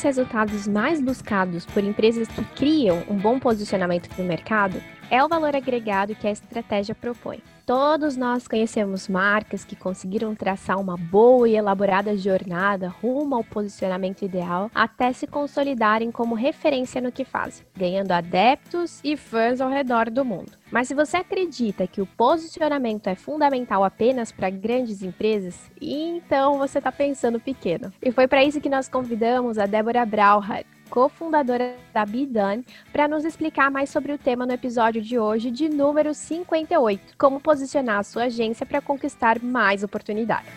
dos resultados mais buscados por empresas que criam um bom posicionamento no mercado é o valor agregado que a estratégia propõe. Todos nós conhecemos marcas que conseguiram traçar uma boa e elaborada jornada rumo ao posicionamento ideal até se consolidarem como referência no que fazem, ganhando adeptos e fãs ao redor do mundo. Mas se você acredita que o posicionamento é fundamental apenas para grandes empresas, então você está pensando pequeno. E foi para isso que nós convidamos a Débora Brauhart, cofundadora da Bidan, para nos explicar mais sobre o tema no episódio de hoje, de número 58, como posicionar a sua agência para conquistar mais oportunidades.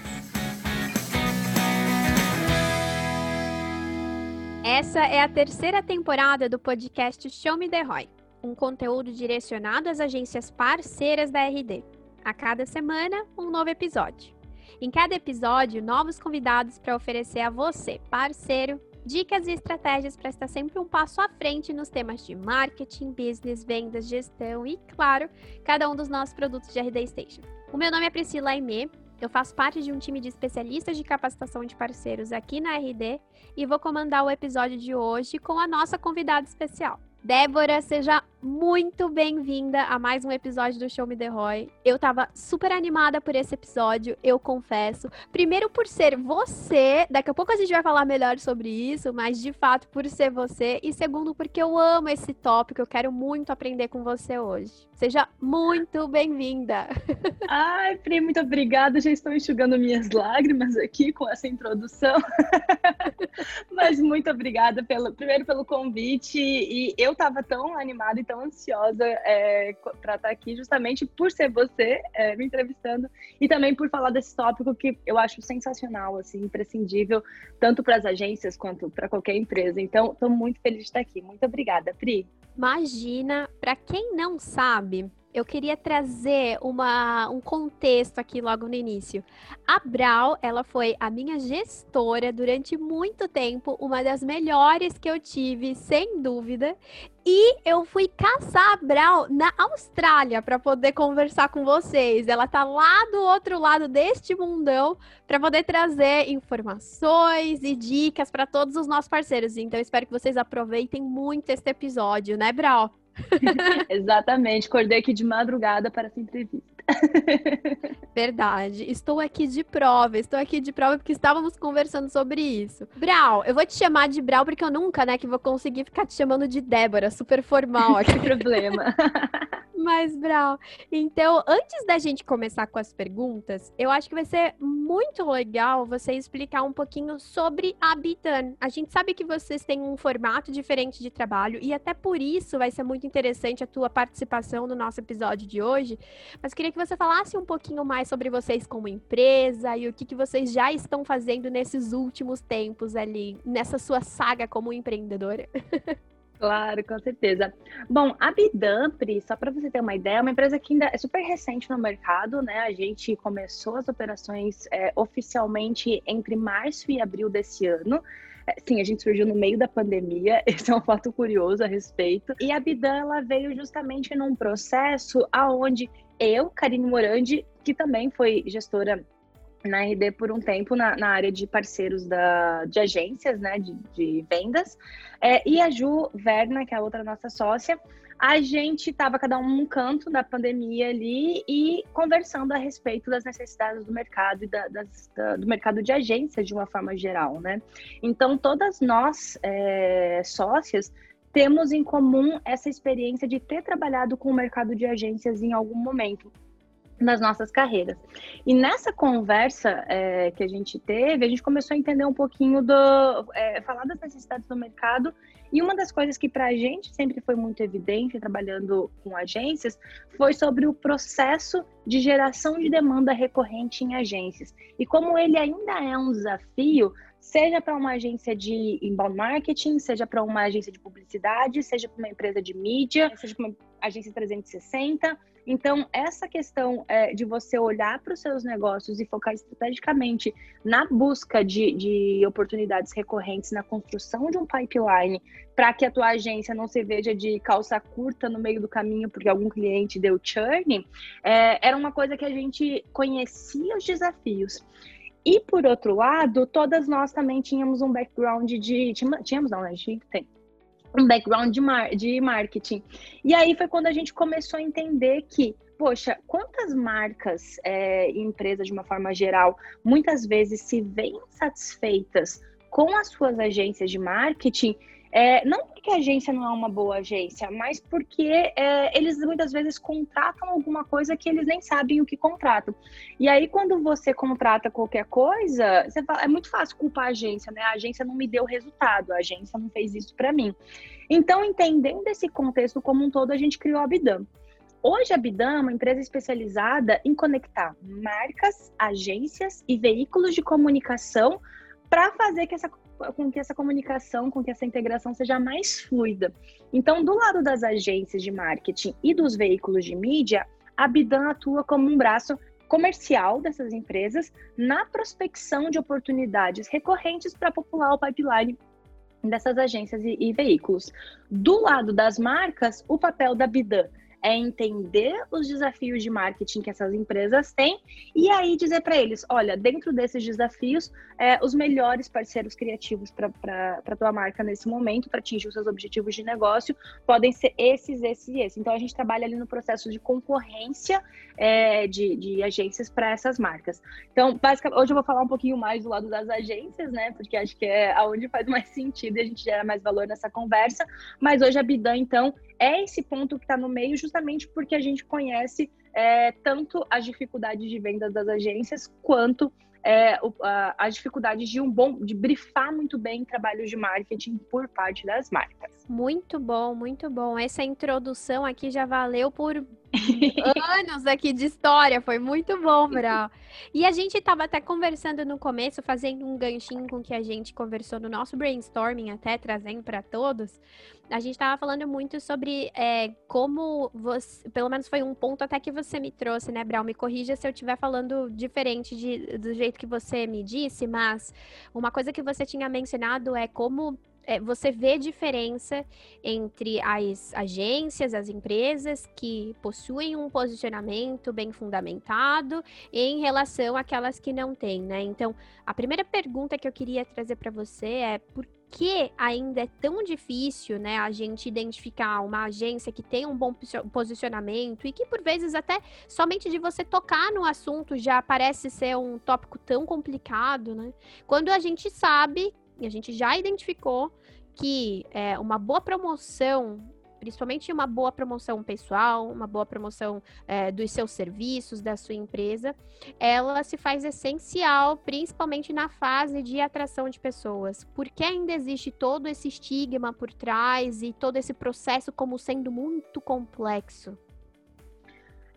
Essa é a terceira temporada do podcast Show Me The Roy, um conteúdo direcionado às agências parceiras da RD. A cada semana, um novo episódio. Em cada episódio, novos convidados para oferecer a você, parceiro, dicas e estratégias para estar sempre um passo à frente nos temas de marketing, business, vendas, gestão e, claro, cada um dos nossos produtos de RD Station. O meu nome é Priscila Aimee, eu faço parte de um time de especialistas de capacitação de parceiros aqui na RD e vou comandar o episódio de hoje com a nossa convidada especial. Débora, seja muito bem-vinda a mais um episódio do Show Me The Roy. Eu tava super animada por esse episódio, eu confesso. Primeiro por ser você, daqui a pouco a gente vai falar melhor sobre isso, mas de fato por ser você. E segundo, porque eu amo esse tópico, eu quero muito aprender com você hoje. Seja muito bem-vinda. Ai, Pri, muito obrigada. Já estou enxugando minhas lágrimas aqui com essa introdução. mas muito obrigada pelo, primeiro pelo convite. E eu tava tão animada e tão ansiosa é, para estar tá aqui, justamente por ser você é, me entrevistando e também por falar desse tópico que eu acho sensacional, assim, imprescindível, tanto para as agências quanto para qualquer empresa. Então, estou muito feliz de estar aqui. Muito obrigada, Pri. Imagina, para quem não sabe, eu queria trazer uma, um contexto aqui logo no início. A Brau, ela foi a minha gestora durante muito tempo, uma das melhores que eu tive, sem dúvida. E eu fui caçar a Brau na Austrália para poder conversar com vocês. Ela tá lá do outro lado deste mundão para poder trazer informações e dicas para todos os nossos parceiros. Então, espero que vocês aproveitem muito este episódio, né, Brau? Exatamente, acordei aqui de madrugada para essa entrevista. Verdade. Estou aqui de prova, estou aqui de prova porque estávamos conversando sobre isso. Brau, eu vou te chamar de Brau porque eu nunca, né, que vou conseguir ficar te chamando de Débora, super formal aqui. problema. Mas, Brau, então, antes da gente começar com as perguntas, eu acho que vai ser muito legal você explicar um pouquinho sobre a Bitan. A gente sabe que vocês têm um formato diferente de trabalho e até por isso vai ser muito interessante a tua participação no nosso episódio de hoje. Mas queria que você falasse um pouquinho mais sobre vocês como empresa e o que, que vocês já estão fazendo nesses últimos tempos ali, nessa sua saga como empreendedora. Claro, com certeza. Bom, a Bidampri, só para você ter uma ideia, é uma empresa que ainda é super recente no mercado, né? A gente começou as operações é, oficialmente entre março e abril desse ano. Sim, a gente surgiu no meio da pandemia, esse é um fato curioso a respeito. E a Bidan, ela veio justamente num processo aonde eu, Karine Morandi, que também foi gestora na RD por um tempo na, na área de parceiros da, de agências, né, de, de vendas, é, e a Ju Verna, que é a outra nossa sócia, a gente estava cada um num canto da pandemia ali e conversando a respeito das necessidades do mercado e da, das, da, do mercado de agências de uma forma geral, né? Então, todas nós, é, sócias, temos em comum essa experiência de ter trabalhado com o mercado de agências em algum momento nas nossas carreiras. E nessa conversa é, que a gente teve, a gente começou a entender um pouquinho do. É, falar das necessidades do mercado. E uma das coisas que para a gente sempre foi muito evidente, trabalhando com agências, foi sobre o processo de geração de demanda recorrente em agências. E como ele ainda é um desafio, seja para uma agência de inbound marketing, seja para uma agência de publicidade, seja para uma empresa de mídia, seja para uma agência 360. Então, essa questão é, de você olhar para os seus negócios e focar estrategicamente na busca de, de oportunidades recorrentes, na construção de um pipeline, para que a tua agência não se veja de calça curta no meio do caminho porque algum cliente deu churn, é, era uma coisa que a gente conhecia os desafios. E por outro lado, todas nós também tínhamos um background de. Tínhamos, não, né? A gente tem um background de, mar, de marketing. E aí foi quando a gente começou a entender que, poxa, quantas marcas é, e empresas, de uma forma geral, muitas vezes se veem satisfeitas com as suas agências de marketing é, não porque a agência não é uma boa agência, mas porque é, eles muitas vezes contratam alguma coisa que eles nem sabem o que contratam. E aí, quando você contrata qualquer coisa, fala, é muito fácil culpar a agência, né? A agência não me deu resultado, a agência não fez isso para mim. Então, entendendo esse contexto como um todo, a gente criou a Bidam. Hoje, a Bidam é uma empresa especializada em conectar marcas, agências e veículos de comunicação para fazer que essa com que essa comunicação, com que essa integração seja mais fluida. Então, do lado das agências de marketing e dos veículos de mídia, a Bidan atua como um braço comercial dessas empresas na prospecção de oportunidades recorrentes para popular o pipeline dessas agências e, e, veículos. Do lado das marcas, o papel da Bidan é entender os desafios de marketing que essas empresas têm e aí dizer para eles, olha, dentro desses desafios, é, os melhores parceiros criativos para tua marca nesse momento, para atingir os seus objetivos de negócio, podem ser esses, esses e esses. Então a gente trabalha ali no processo de concorrência é, de, de agências para essas marcas. Então, basicamente, hoje eu vou falar um pouquinho mais do lado das agências, né? Porque acho que é aonde faz mais sentido e a gente gera mais valor nessa conversa. Mas hoje a Bidan, então, é esse ponto que está no meio, justamente porque a gente conhece é, tanto as dificuldades de venda das agências quanto é, o, a, as dificuldades de um bom, de brifar muito bem trabalhos de marketing por parte das marcas. Muito bom, muito bom. Essa introdução aqui já valeu por anos aqui de história, foi muito bom, Brau. E a gente estava até conversando no começo, fazendo um ganchinho com que a gente conversou no nosso brainstorming, até trazendo para todos. A gente estava falando muito sobre é, como você, pelo menos foi um ponto até que você me trouxe, né, Brau? Me corrija se eu estiver falando diferente de, do jeito que você me disse, mas uma coisa que você tinha mencionado é como é, você vê diferença entre as agências, as empresas que possuem um posicionamento bem fundamentado em relação àquelas que não têm, né? Então, a primeira pergunta que eu queria trazer para você é por que ainda é tão difícil, né, a gente identificar uma agência que tem um bom posicionamento e que por vezes até somente de você tocar no assunto já parece ser um tópico tão complicado, né? Quando a gente sabe e a gente já identificou que é, uma boa promoção, principalmente uma boa promoção pessoal, uma boa promoção é, dos seus serviços, da sua empresa, ela se faz essencial, principalmente na fase de atração de pessoas. Porque ainda existe todo esse estigma por trás e todo esse processo como sendo muito complexo?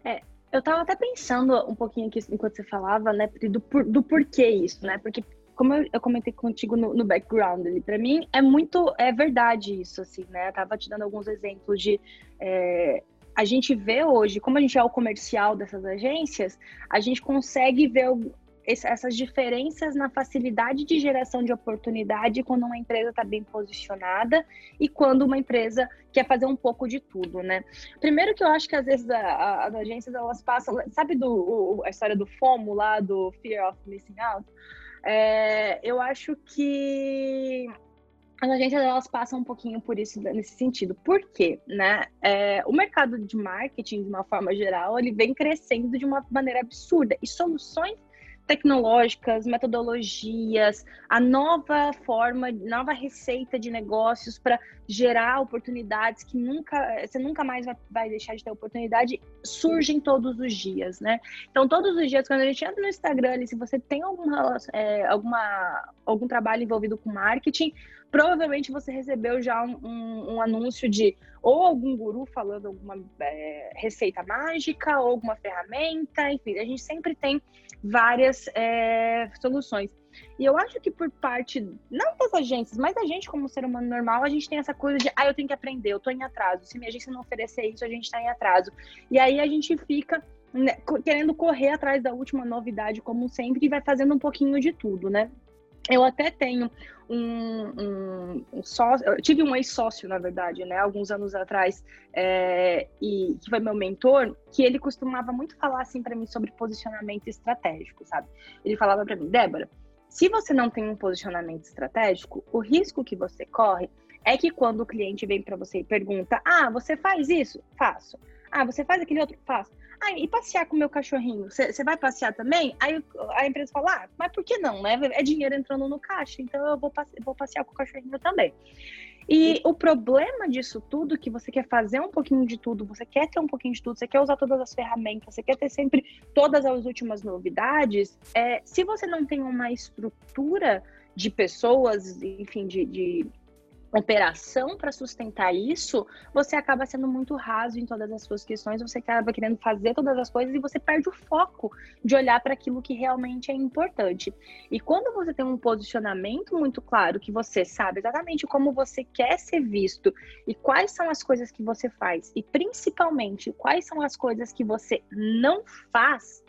É, eu estava até pensando um pouquinho aqui enquanto você falava, né, do, do porquê isso, né? Porque como eu, eu comentei contigo no, no background ali, para mim é muito é verdade isso, assim, né? Eu tava te dando alguns exemplos de é, a gente vê hoje, como a gente é o comercial dessas agências, a gente consegue ver essas diferenças na facilidade de geração de oportunidade quando uma empresa está bem posicionada e quando uma empresa quer fazer um pouco de tudo, né? Primeiro que eu acho que às vezes a, a, as agências elas passam, sabe do o, a história do FOMO lá, do Fear of Missing Out? É, eu acho que as agências elas passam um pouquinho por isso nesse sentido. Por quê? Né? É, o mercado de marketing, de uma forma geral, ele vem crescendo de uma maneira absurda. E soluções tecnológicas, metodologias, a nova forma, nova receita de negócios para gerar oportunidades que nunca você nunca mais vai, deixar de ter oportunidade, surgem todos os dias, né? Então, todos os dias, quando a gente entra no Instagram, ali, se você tem alguma, é, alguma, algum trabalho envolvido com marketing, provavelmente você recebeu já um, um, um anúncio de ou algum guru falando alguma é, receita mágica, ou alguma ferramenta, enfim, a gente sempre tem várias é, soluções. E eu acho que por parte, não das agências, mas da gente como ser humano normal, a gente tem essa coisa de, ah, eu tenho que aprender, eu tô em atraso. Se minha agência não oferecer isso, a gente tá em atraso. E aí a gente fica né, querendo correr atrás da última novidade, como sempre, e vai fazendo um pouquinho de tudo, né? Eu até tenho um, um, um sócio, eu tive um ex-sócio, na verdade, né, alguns anos atrás, é, e que foi meu mentor, que ele costumava muito falar assim para mim sobre posicionamento estratégico, sabe? Ele falava para mim, Débora, se você não tem um posicionamento estratégico, o risco que você corre é que quando o cliente vem para você e pergunta: Ah, você faz isso? Faço. Ah, você faz aquele outro? Faço. Ah, e passear com o meu cachorrinho? Você vai passear também? Aí a empresa fala, ah, mas por que não, né? É dinheiro entrando no caixa, então eu vou, passe vou passear com o cachorrinho também. E o problema disso tudo, que você quer fazer um pouquinho de tudo, você quer ter um pouquinho de tudo, você quer usar todas as ferramentas, você quer ter sempre todas as últimas novidades, é, se você não tem uma estrutura de pessoas, enfim, de, de operação para sustentar isso, você acaba sendo muito raso em todas as suas questões, você acaba querendo fazer todas as coisas e você perde o foco de olhar para aquilo que realmente é importante. E quando você tem um posicionamento muito claro, que você sabe exatamente como você quer ser visto e quais são as coisas que você faz, e principalmente quais são as coisas que você não faz,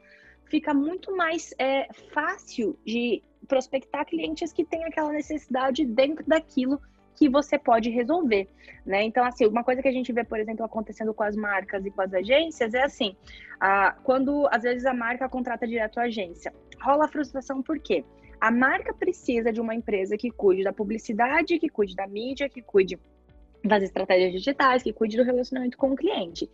fica muito mais é, fácil de prospectar clientes que têm aquela necessidade dentro daquilo que você pode resolver, né? Então, assim, uma coisa que a gente vê, por exemplo, acontecendo com as marcas e com as agências é assim, a, quando às vezes a marca contrata direto a agência, rola frustração por quê? A marca precisa de uma empresa que cuide da publicidade, que cuide da mídia, que cuide das estratégias digitais, que cuide do relacionamento com o cliente.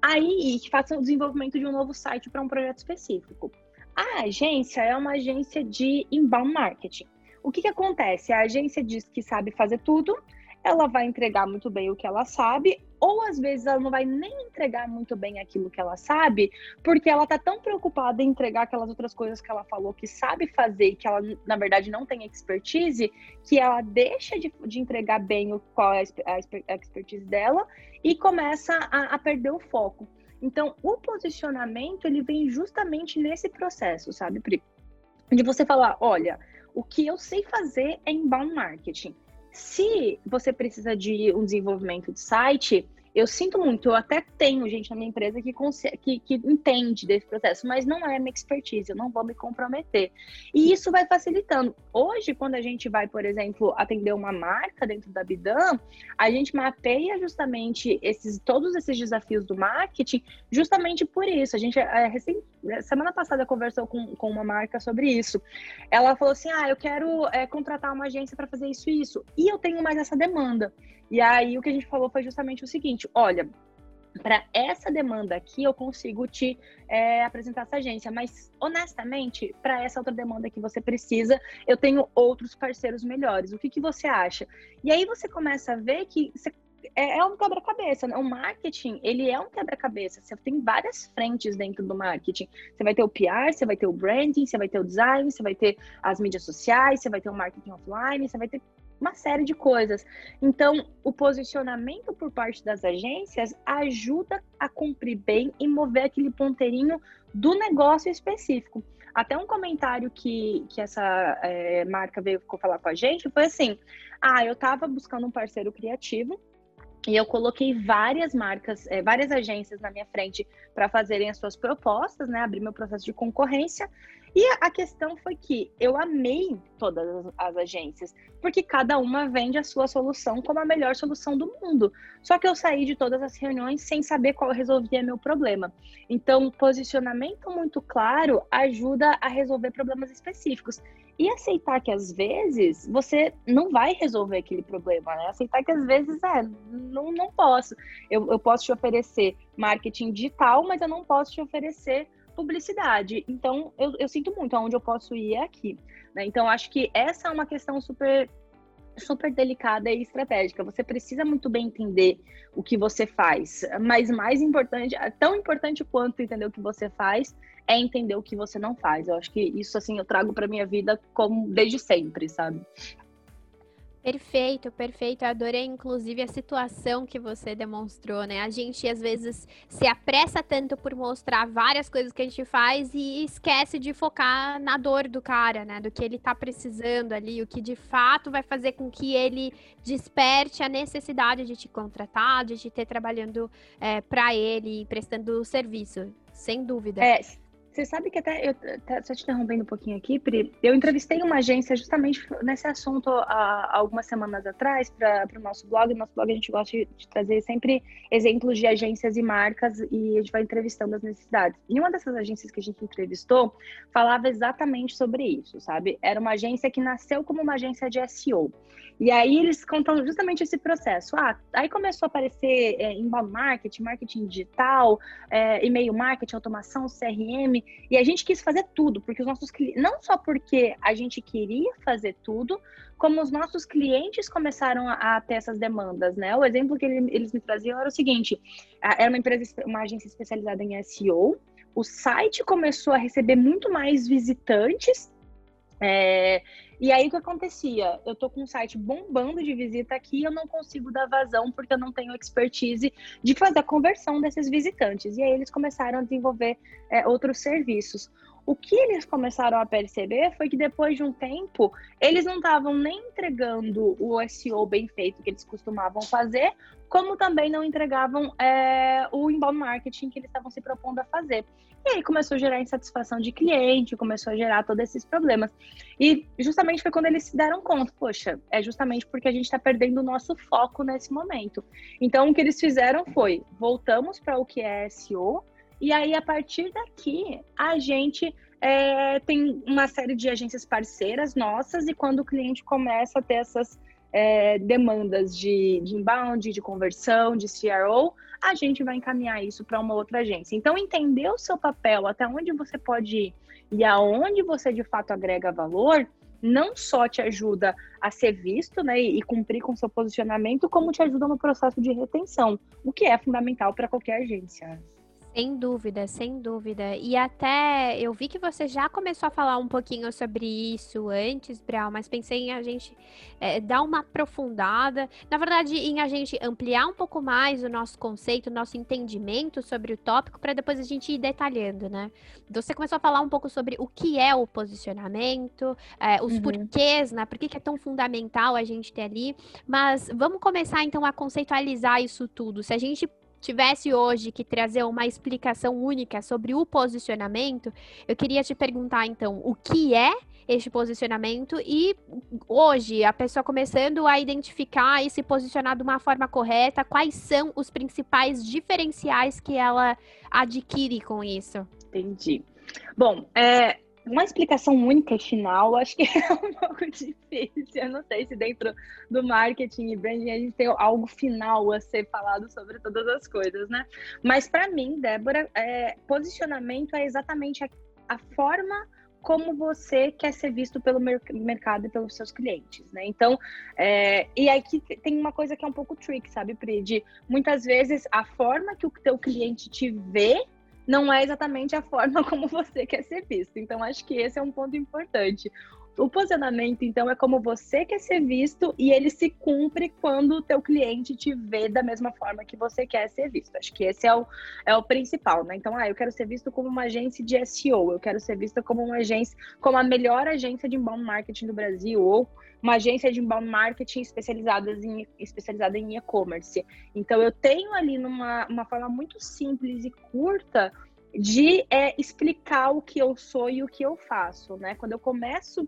Aí, que faça o desenvolvimento de um novo site para um projeto específico. A agência é uma agência de inbound marketing. O que, que acontece? A agência diz que sabe fazer tudo, ela vai entregar muito bem o que ela sabe, ou às vezes ela não vai nem entregar muito bem aquilo que ela sabe, porque ela tá tão preocupada em entregar aquelas outras coisas que ela falou que sabe fazer e que ela, na verdade, não tem expertise, que ela deixa de, de entregar bem o, qual é a expertise dela e começa a, a perder o foco. Então, o posicionamento, ele vem justamente nesse processo, sabe, Pri? De você falar, olha, o que eu sei fazer é inbound marketing. Se você precisa de um desenvolvimento de site, eu sinto muito, eu até tenho gente na minha empresa que, que, que, entende desse processo, mas não é minha expertise, eu não vou me comprometer. E isso vai facilitando. Hoje, quando a gente vai, por exemplo, atender uma marca dentro da Bidan, a gente mapeia justamente esses, todos esses desafios do marketing, justamente por isso. A gente, é, recém, semana passada, conversou com, com uma marca sobre isso. Ela falou assim: ah, eu quero é, contratar uma agência para fazer isso e isso. E eu tenho mais essa demanda. E aí o que a gente falou foi justamente o seguinte: olha, para essa demanda aqui eu consigo te é, apresentar essa agência, mas honestamente, para essa outra demanda que você precisa, eu tenho outros parceiros melhores. O que, que você acha? E aí você começa a ver que você, é, é, um quebra-cabeça. Né? O marketing, ele é um quebra-cabeça. Você tem várias frentes dentro do marketing. Você vai ter o PR, você vai ter o branding, você vai ter o design, você vai ter as mídias sociais, você vai ter o marketing offline, você vai ter uma série de coisas. Então, o posicionamento por parte das agências ajuda a cumprir bem e mover aquele ponteirinho do negócio específico. Até um comentário que, que essa é, marca veio falar com a gente foi assim: ah, eu estava buscando um parceiro criativo e eu coloquei várias marcas, é, várias agências na minha frente para fazerem as suas propostas, né? Abrir meu processo de concorrência. E a questão foi que eu amei todas as agências, porque cada uma vende a sua solução como a melhor solução do mundo. Só que eu saí de todas as reuniões sem saber qual resolvia meu problema. Então, posicionamento muito claro ajuda a resolver problemas específicos. E aceitar que às vezes você não vai resolver aquele problema, né? Aceitar que às vezes, é, não, não posso. Eu, eu posso te oferecer marketing digital, mas eu não posso te oferecer publicidade. Então, eu, eu sinto muito, aonde eu posso ir é aqui. Né? Então, acho que essa é uma questão super super delicada e estratégica. Você precisa muito bem entender o que você faz, mas mais importante, tão importante quanto entender o que você faz, é entender o que você não faz. Eu acho que isso assim eu trago para minha vida como desde sempre, sabe? Perfeito, perfeito. Eu adorei, inclusive, a situação que você demonstrou, né? A gente, às vezes, se apressa tanto por mostrar várias coisas que a gente faz e esquece de focar na dor do cara, né? Do que ele tá precisando ali, o que de fato vai fazer com que ele desperte a necessidade de te contratar, de te ter trabalhando é, para ele, prestando serviço, sem dúvida. É, você sabe que até, eu, tá, só te interrompendo um pouquinho aqui, Pri, eu entrevistei uma agência justamente nesse assunto há algumas semanas atrás para o nosso blog. No nosso blog a gente gosta de, de, trazer sempre exemplos de agências e marcas e a gente vai entrevistando as necessidades. E uma dessas agências que a gente entrevistou falava exatamente sobre isso, sabe? Era uma agência que nasceu como uma agência de SEO. E aí eles contam justamente esse processo. Ah, aí começou a aparecer é, inbound marketing, marketing digital, é, e-mail marketing, automação, CRM, e a gente quis fazer tudo, porque os nossos não só porque a gente queria fazer tudo, como os nossos clientes começaram a, a ter essas demandas, né? O exemplo que ele, eles me traziam era o seguinte: era uma empresa, uma agência especializada em SEO, o site começou a receber muito mais visitantes é, e aí o que acontecia? Eu tô com um site bombando de visita aqui, eu não consigo dar vazão porque eu não tenho expertise de fazer a conversão desses visitantes. E aí eles começaram a desenvolver é, outros serviços. O que eles começaram a perceber foi que depois de um tempo, eles não estavam nem entregando o SEO bem feito que eles costumavam fazer, como também não entregavam é, o inbound marketing que eles estavam se propondo a fazer. E aí começou a gerar insatisfação de cliente, começou a gerar todos esses problemas. E justamente foi quando eles se deram conta, poxa, é justamente porque a gente está perdendo o nosso foco nesse momento. Então o que eles fizeram foi, voltamos para o que é SEO, e aí a partir daqui a gente é, tem uma série de agências parceiras nossas, e quando o cliente começa a ter essas é, demandas de, de inbound, de conversão, de CRO, a gente vai encaminhar isso para uma outra agência. Então, entender o seu papel, até onde você pode ir e aonde você de fato agrega valor, não só te ajuda a ser visto né, e cumprir com seu posicionamento, como te ajuda no processo de retenção, o que é fundamental para qualquer agência. Sem dúvida, sem dúvida. E até eu vi que você já começou a falar um pouquinho sobre isso antes, Brau, mas pensei em a gente é, dar uma aprofundada. Na verdade, em a gente ampliar um pouco mais o nosso conceito, o nosso entendimento sobre o tópico, para depois a gente ir detalhando, né? Você começou a falar um pouco sobre o que é o posicionamento, é, os uhum. porquês, né? Por que, que é tão fundamental a gente ter ali. Mas vamos começar então a conceitualizar isso tudo. Se a gente tivesse hoje que trazer uma explicação única sobre o posicionamento, eu queria te perguntar então o que é este posicionamento e hoje a pessoa começando a identificar e se posicionar de uma forma correta, quais são os principais diferenciais que ela adquire com isso? Entendi. Bom, é, uma explicação única final, acho que é um pouco difícil. Eu não sei se dentro do marketing e branding a gente tem algo final a ser falado sobre todas as coisas, né? Mas para mim, Débora, é, posicionamento é exatamente a, a forma como você quer ser visto pelo mercado e pelos seus clientes, né? Então, é, e aqui tem uma coisa que é um pouco trick, sabe, Pri? De muitas vezes a forma que o teu cliente te vê não é exatamente a forma como você quer ser visto. Então, acho que esse é um ponto importante. O posicionamento, então, é como você quer ser visto e ele se cumpre quando o teu cliente te vê da mesma forma que você quer ser visto. Acho que esse é o, é o principal, né? Então, ah, eu quero ser visto como uma agência de SEO, eu quero ser vista como uma agência, como a melhor agência de inbound marketing do Brasil, ou uma agência de inbound marketing especializada em, especializada em e-commerce. Então, eu tenho ali numa uma forma muito simples e curta de é, explicar o que eu sou e o que eu faço, né? Quando eu começo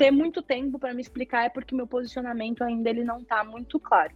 ter muito tempo para me explicar é porque meu posicionamento ainda ele não está muito claro.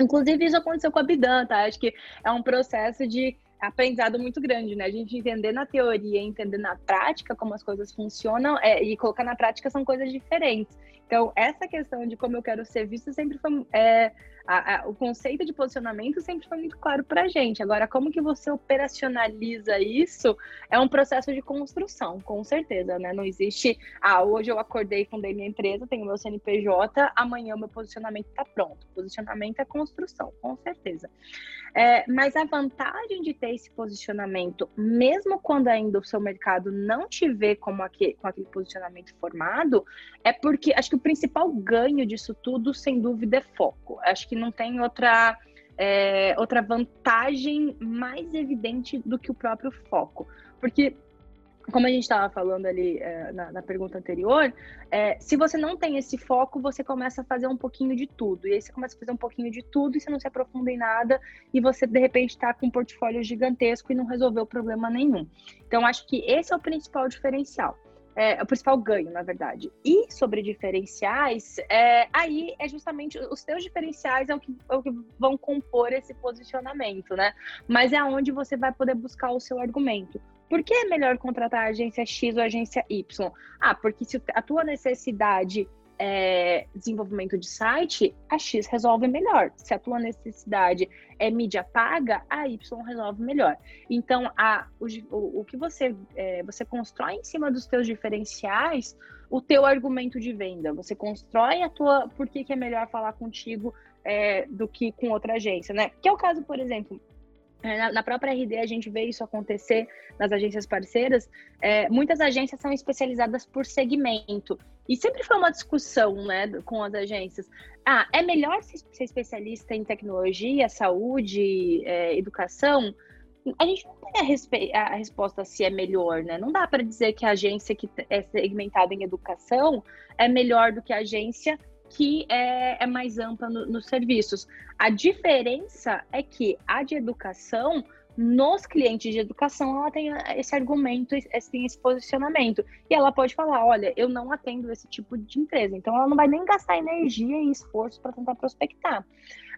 Inclusive isso aconteceu com a Bidan, tá? Acho que é um processo de aprendizado muito grande, né? A gente entender na teoria, entender na prática como as coisas funcionam é, e colocar na prática são coisas diferentes. Então, essa questão de como eu quero ser vista sempre foi. É, a, a, o conceito de posicionamento sempre foi muito claro para a gente. Agora, como que você operacionaliza isso é um processo de construção, com certeza, né? Não existe, ah, hoje eu acordei, fundei minha empresa, tenho meu CNPJ, amanhã o meu posicionamento está pronto. Posicionamento é construção, com certeza. É, mas a vantagem de ter esse posicionamento, mesmo quando ainda o seu mercado não te vê como aquele, com aquele posicionamento formado, é porque acho que o principal ganho disso tudo, sem dúvida, é foco. Acho que não tem outra. É, outra vantagem mais evidente do que o próprio foco. Porque como a gente estava falando ali é, na, na, pergunta anterior, é, se você não tem esse foco, você começa a fazer um pouquinho de tudo. E aí você começa a fazer um pouquinho de tudo e você não se aprofunda em nada e você, de repente, está com um portfólio gigantesco e não resolveu problema nenhum. Então, acho que esse é o principal diferencial. É, o principal ganho, na verdade. E sobre diferenciais, é, aí é justamente os teus diferenciais é o, que, é o que vão compor esse posicionamento, né? Mas é onde você vai poder buscar o seu argumento. Por que é melhor contratar a agência X ou a agência Y? Ah, porque se a tua necessidade é desenvolvimento de site, a X resolve melhor. Se a tua necessidade é mídia paga, a Y resolve melhor. Então, a, o, o que você, é, você constrói em cima dos teus diferenciais o teu argumento de venda. Você constrói a tua... Por que, que é melhor falar contigo é, do que com outra agência, né? Que é o caso, por exemplo, é, na própria RD, a gente vê isso acontecer nas agências parceiras. É, muitas agências são especializadas por segmento. E sempre foi uma discussão né, com as agências. Ah, é melhor ser especialista em tecnologia, saúde, é, educação? A gente não tem a, a, resposta se é melhor, né? Não dá para dizer que a agência que é segmentada em educação é melhor do que a agência que é, é mais ampla no, nos serviços. A diferença é que a de educação, nos clientes de educação, ela tem esse argumento, tem esse posicionamento. E ela pode falar: olha, eu não atendo esse tipo de empresa. Então, ela não vai nem gastar energia e esforço para tentar prospectar.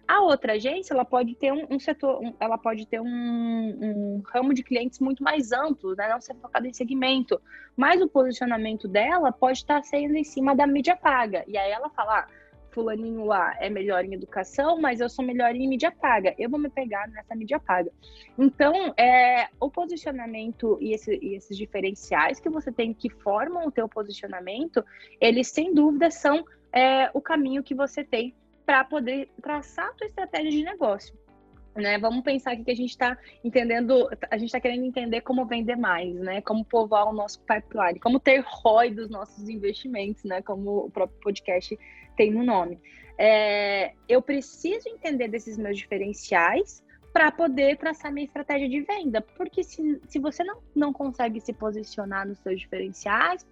A outra agência, ela pode ter um, um setor, um, ela pode ter um, um, ramo de clientes muito mais amplo, né? não ser focado em segmento. Mas o posicionamento dela pode estar sendo em cima da mídia paga. E aí ela fala, ah, fulaninho lá é melhor em educação, mas eu sou melhor em mídia paga. Eu vou me pegar nessa mídia paga. Então, é, o posicionamento e, esse, e esses diferenciais que você tem que formam o teu posicionamento, eles sem dúvida são é, o caminho que você tem para poder traçar a tua estratégia de negócio. Né? Vamos pensar aqui que a gente está entendendo, a gente está querendo entender como vender mais, né? Como povoar o nosso pipeline, como ter ROI dos nossos investimentos, né? Como o próprio podcast tem no nome. É, eu preciso entender desses meus diferenciais para poder traçar minha estratégia de venda. Porque se, se você não, não consegue se posicionar nos seus diferenciais,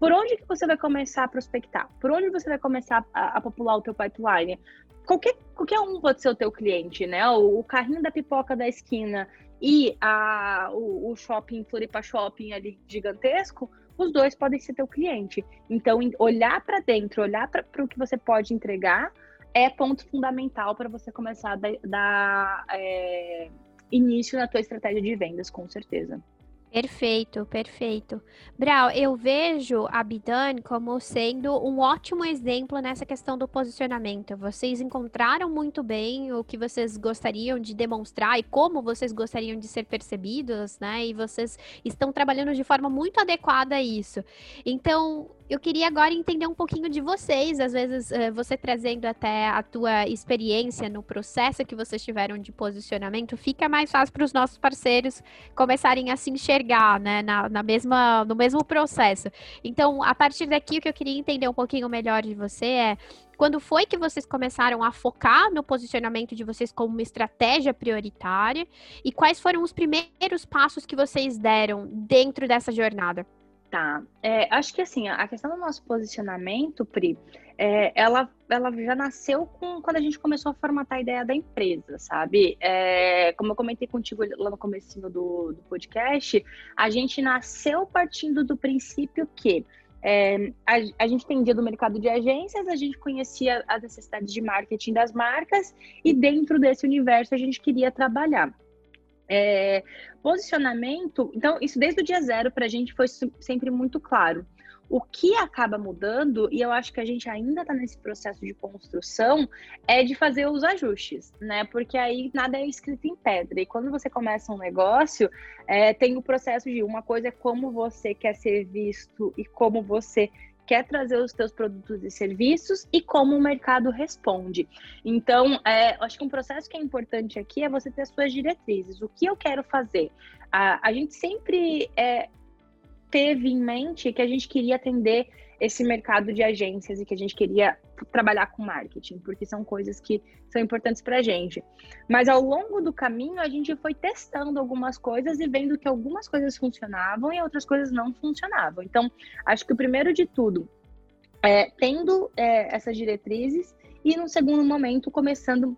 por onde que você vai começar a prospectar? Por onde você vai começar a, a popular o teu pipeline? Qualquer, qualquer um pode ser o teu cliente, né? O, o carrinho da pipoca da esquina e a, o, o shopping, Floripa Shopping ali gigantesco, os dois podem ser teu cliente. Então, olhar para dentro, olhar para o que você pode entregar, é ponto fundamental para você começar a dar, dar é, início na tua estratégia de vendas, com certeza. Perfeito, perfeito. Brau, eu vejo a Bidan como sendo um ótimo exemplo nessa questão do posicionamento. Vocês encontraram muito bem o que vocês gostariam de demonstrar e como vocês gostariam de ser percebidos, né? E vocês estão trabalhando de forma muito adequada a isso. Então, eu queria agora entender um pouquinho de vocês, às vezes eh, você trazendo até a tua experiência no processo que vocês tiveram de posicionamento, fica mais fácil para os nossos parceiros começarem a se enxergar, né, na, na, mesma, no mesmo processo. Então, a partir daqui, o que eu queria entender um pouquinho melhor de você é quando foi que vocês começaram a focar no posicionamento de vocês como uma estratégia prioritária e quais foram os primeiros passos que vocês deram dentro dessa jornada? Tá. É, acho que assim, a questão do nosso posicionamento, Pri, é, ela, ela já nasceu com quando a gente começou a formatar a ideia da empresa, sabe? É, como eu comentei contigo lá no começo do, do podcast, a gente nasceu partindo do princípio que é, a, a, gente entendia do mercado de agências, a gente conhecia as necessidades de marketing das marcas e dentro desse universo a gente queria trabalhar. É, posicionamento, então, isso desde o dia zero para a gente foi sempre muito claro. O que acaba mudando, e eu acho que a gente ainda está nesse processo de construção, é de fazer os ajustes, né? Porque aí nada é escrito em pedra. E quando você começa um negócio, é, tem o processo de uma coisa é como você quer ser visto e como você quer trazer os teus produtos e serviços e como o mercado responde. Então, é, acho que um processo que é importante aqui é você ter as suas diretrizes. O que eu quero fazer? A, a gente sempre é, teve em mente que a gente queria atender esse mercado de agências e que a gente queria trabalhar com marketing, porque são coisas que são importantes para a gente. Mas ao longo do caminho, a gente foi testando algumas coisas e vendo que algumas coisas funcionavam e outras coisas não funcionavam. Então, acho que o primeiro de tudo é tendo é, essas diretrizes e, no segundo momento, começando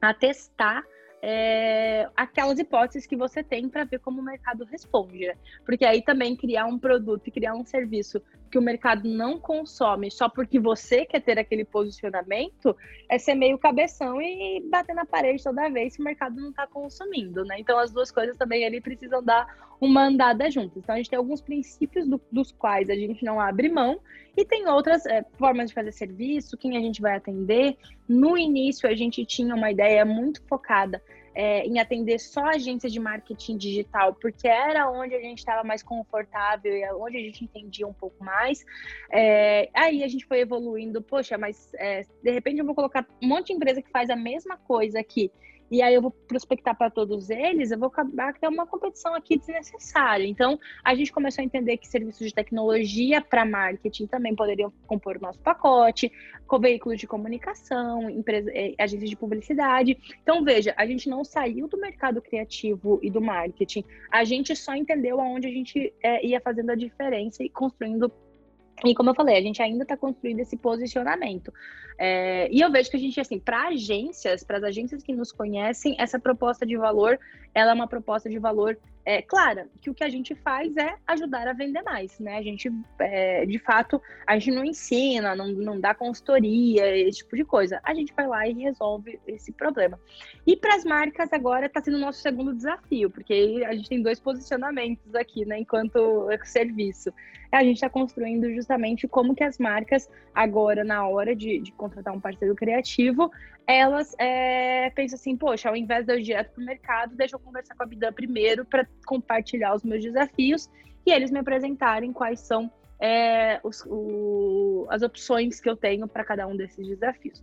a testar é, aquelas hipóteses que você tem para ver como o mercado responde. Né? Porque aí também criar um produto e criar um serviço que o mercado não consome só porque você quer ter aquele posicionamento é ser meio cabeção e bater na parede toda vez se o mercado não está consumindo, né? Então as duas coisas também ali precisam dar uma andada juntas. Então a gente tem alguns princípios do, dos quais a gente não abre mão e tem outras é, formas de fazer serviço, quem a gente vai atender. No início a gente tinha uma ideia muito focada é, em atender só agências de marketing digital, porque era onde a gente estava mais confortável e é onde a gente entendia um pouco mais. É, aí a gente foi evoluindo, poxa, mas é, de repente eu vou colocar um monte de empresa que faz a mesma coisa aqui e aí eu vou prospectar para todos eles, eu vou acabar que é uma competição aqui desnecessária. Então, a gente começou a entender que serviços de tecnologia para marketing também poderiam compor o nosso pacote, com veículos de comunicação, eh, agências de publicidade. Então, veja, a gente não saiu do mercado criativo e do marketing, a gente só entendeu aonde a gente é, ia fazendo a diferença e construindo e como eu falei, a gente ainda está construindo esse posicionamento. É, e eu vejo que a gente, assim, para agências, para as agências que nos conhecem, essa proposta de valor, ela é uma proposta de valor é, clara, que o que a gente faz é ajudar a vender mais, né? A gente, é, de fato, a gente não ensina, não, não dá consultoria, esse tipo de coisa. A gente vai lá e resolve esse problema. E para as marcas, agora está sendo o nosso segundo desafio, porque a gente tem dois posicionamentos aqui, né, enquanto serviço. A gente está construindo justamente como que as marcas, agora, na hora de, de contratar um parceiro criativo, elas é, pensam assim, poxa, ao invés de eu ir direto para o mercado, deixa eu conversar com a Bidan primeiro para compartilhar os meus desafios e eles me apresentarem quais são é, os, o, as opções que eu tenho para cada um desses desafios.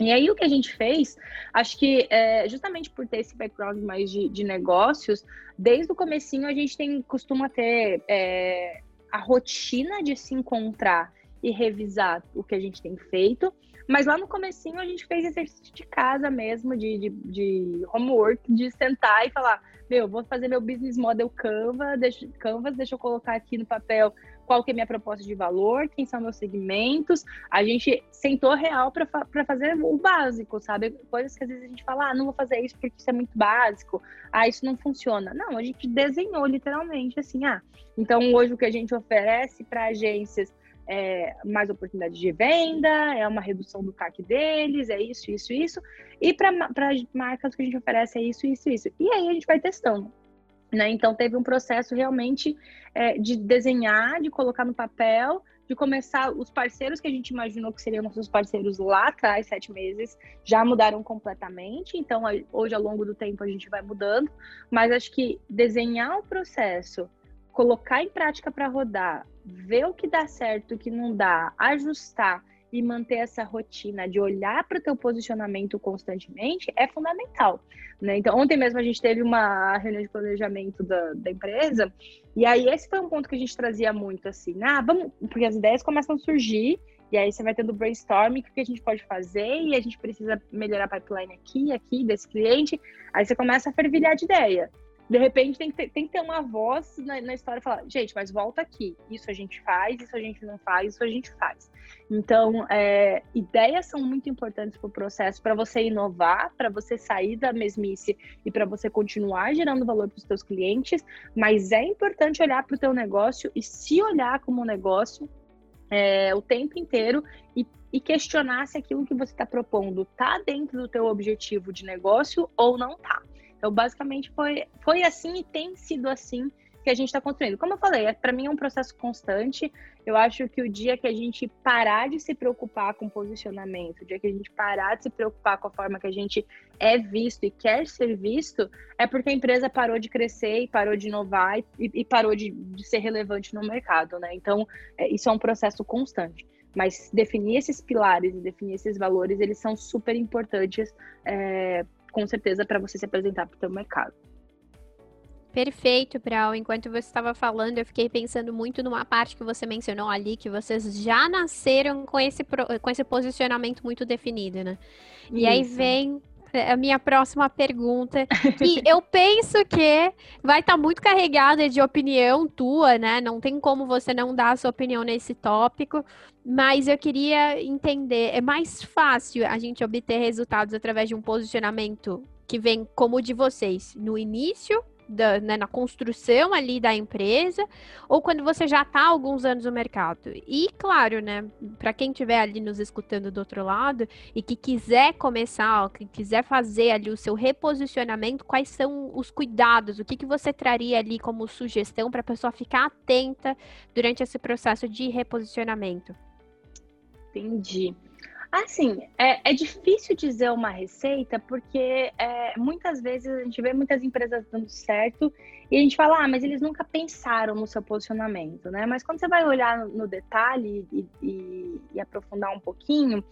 E aí o que a gente fez, acho que é, justamente por ter esse background mais de, de, negócios, desde o comecinho a gente tem costuma ter é, a rotina de se encontrar e revisar o que a gente tem feito mas lá no comecinho a gente fez exercício de casa mesmo, de, de, de homework, de sentar e falar, meu, vou fazer meu business model Canva, deixa, Canvas, deixa eu colocar aqui no papel qual que é minha proposta de valor, quem são meus segmentos. A gente sentou real para fazer o básico, sabe? Coisas que às vezes a gente fala, ah, não vou fazer isso porque isso é muito básico, ah, isso não funciona. Não, a gente desenhou literalmente assim, ah, então hoje o que a gente oferece para agências é, mais oportunidade de venda, é uma redução do CAC deles, é isso, isso, isso. E para marcas que a gente oferece é isso, isso, isso. E aí a gente vai testando. Né? Então teve um processo realmente é, de desenhar, de colocar no papel, de começar os parceiros que a gente imaginou que seriam nossos parceiros lá atrás, sete meses, já mudaram completamente. Então hoje ao longo do tempo a gente vai mudando, mas acho que desenhar o processo colocar em prática para rodar, ver o que dá certo, o que não dá, ajustar e manter essa rotina de olhar para o teu posicionamento constantemente é fundamental. Né? Então, ontem mesmo a gente teve uma reunião de planejamento da, da empresa, e aí esse foi um ponto que a gente trazia muito assim, ah, vamos, porque as ideias começam a surgir, e aí você vai tendo brainstorming, o que a gente pode fazer, e a gente precisa melhorar a pipeline aqui, aqui, desse cliente. Aí você começa a fervilhar de ideia de repente tem que ter, tem que ter uma voz na, na história e falar, gente, mas volta aqui. Isso a gente faz, isso a gente não faz, isso a gente faz. Então, é, ideias são muito importantes para o processo, para você inovar, para você sair da mesmice e para você continuar gerando valor para os seus clientes. Mas é importante olhar para o teu negócio e se olhar como negócio é, o tempo inteiro e, e, questionar se aquilo que você está propondo está dentro do teu objetivo de negócio ou não está. Então, basicamente, foi, foi assim e tem sido assim que a gente está construindo. Como eu falei, é, para mim é um processo constante. Eu acho que o dia que a gente parar de se preocupar com posicionamento, o dia que a gente parar de se preocupar com a forma que a gente é visto e quer ser visto, é porque a empresa parou de crescer e parou de inovar e, e parou de, de, ser relevante no mercado, né? Então, é, isso é um processo constante. Mas definir esses pilares e definir esses valores, eles são super importantes é, com certeza, para você se apresentar para o seu mercado. Perfeito, Brau. Enquanto você estava falando, eu fiquei pensando muito numa parte que você mencionou ali, que vocês já nasceram com esse, com esse posicionamento muito definido, né? Isso. E aí vem a minha próxima pergunta, que eu penso que vai estar tá muito carregada de opinião tua, né? Não tem como você não dar a sua opinião nesse tópico, mas eu queria entender, é mais fácil a gente obter resultados através de um posicionamento que vem como o de vocês no início da, né, na construção ali da empresa, ou quando você já está há alguns anos no mercado. E, claro, né, para quem estiver ali nos escutando do outro lado e que quiser começar, que quiser fazer ali o seu reposicionamento, quais são os cuidados, o que, que você traria ali como sugestão para a pessoa ficar atenta durante esse processo de reposicionamento? Entendi. Assim, é, é, difícil dizer uma receita porque é, muitas vezes a gente vê muitas empresas dando certo e a gente fala, ah, mas eles nunca pensaram no seu posicionamento, né? Mas quando você vai olhar no, detalhe e, e, e, aprofundar um pouquinho,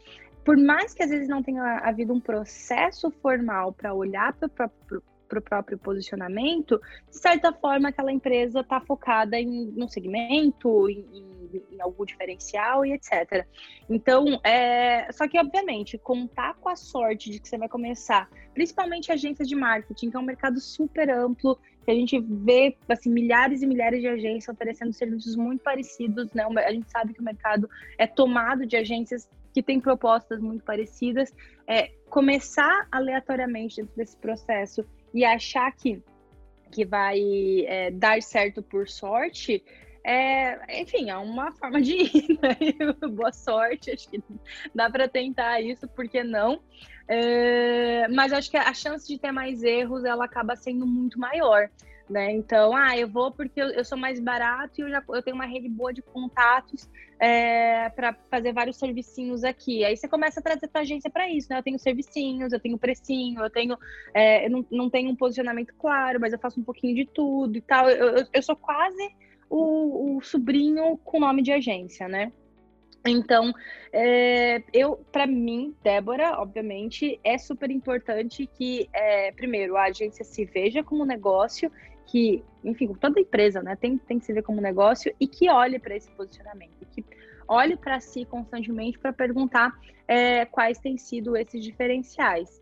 por mais que às vezes não tenha havido um processo formal para olhar para o próprio para o próprio posicionamento, de certa forma aquela empresa está focada em um segmento, em, em, em, algum diferencial e etc. Então, é, só que obviamente contar com a sorte de que você vai começar, principalmente agências de marketing, que é um mercado super amplo, que a gente vê assim, milhares e milhares de agências oferecendo serviços muito parecidos, né? A gente sabe que o mercado é tomado de agências que têm propostas muito parecidas. É, começar aleatoriamente dentro desse processo e achar que, que vai é, dar certo por sorte, é, enfim, é uma forma de ir, né? Boa sorte, acho que dá para tentar isso, por que não? É, mas acho que a chance de ter mais erros, ela acaba sendo muito maior né? Então, ah, eu vou porque eu, eu, sou mais barato e eu já eu tenho uma rede boa de contatos é, para fazer vários servicinhos aqui. Aí você começa a trazer para agência para isso, né? Eu tenho servicinhos, eu tenho precinho, eu tenho, é, eu não, não tenho um posicionamento claro, mas eu faço um pouquinho de tudo e tal. Eu, eu, eu sou quase o, o sobrinho com nome de agência, né? Então, é, eu, para mim, Débora, obviamente, é super importante que, é, primeiro, a agência se veja como negócio que, enfim, toda empresa, né, tem, tem que se ver como negócio e que olhe para esse posicionamento, que olhe para si constantemente para perguntar é, quais têm sido esses diferenciais.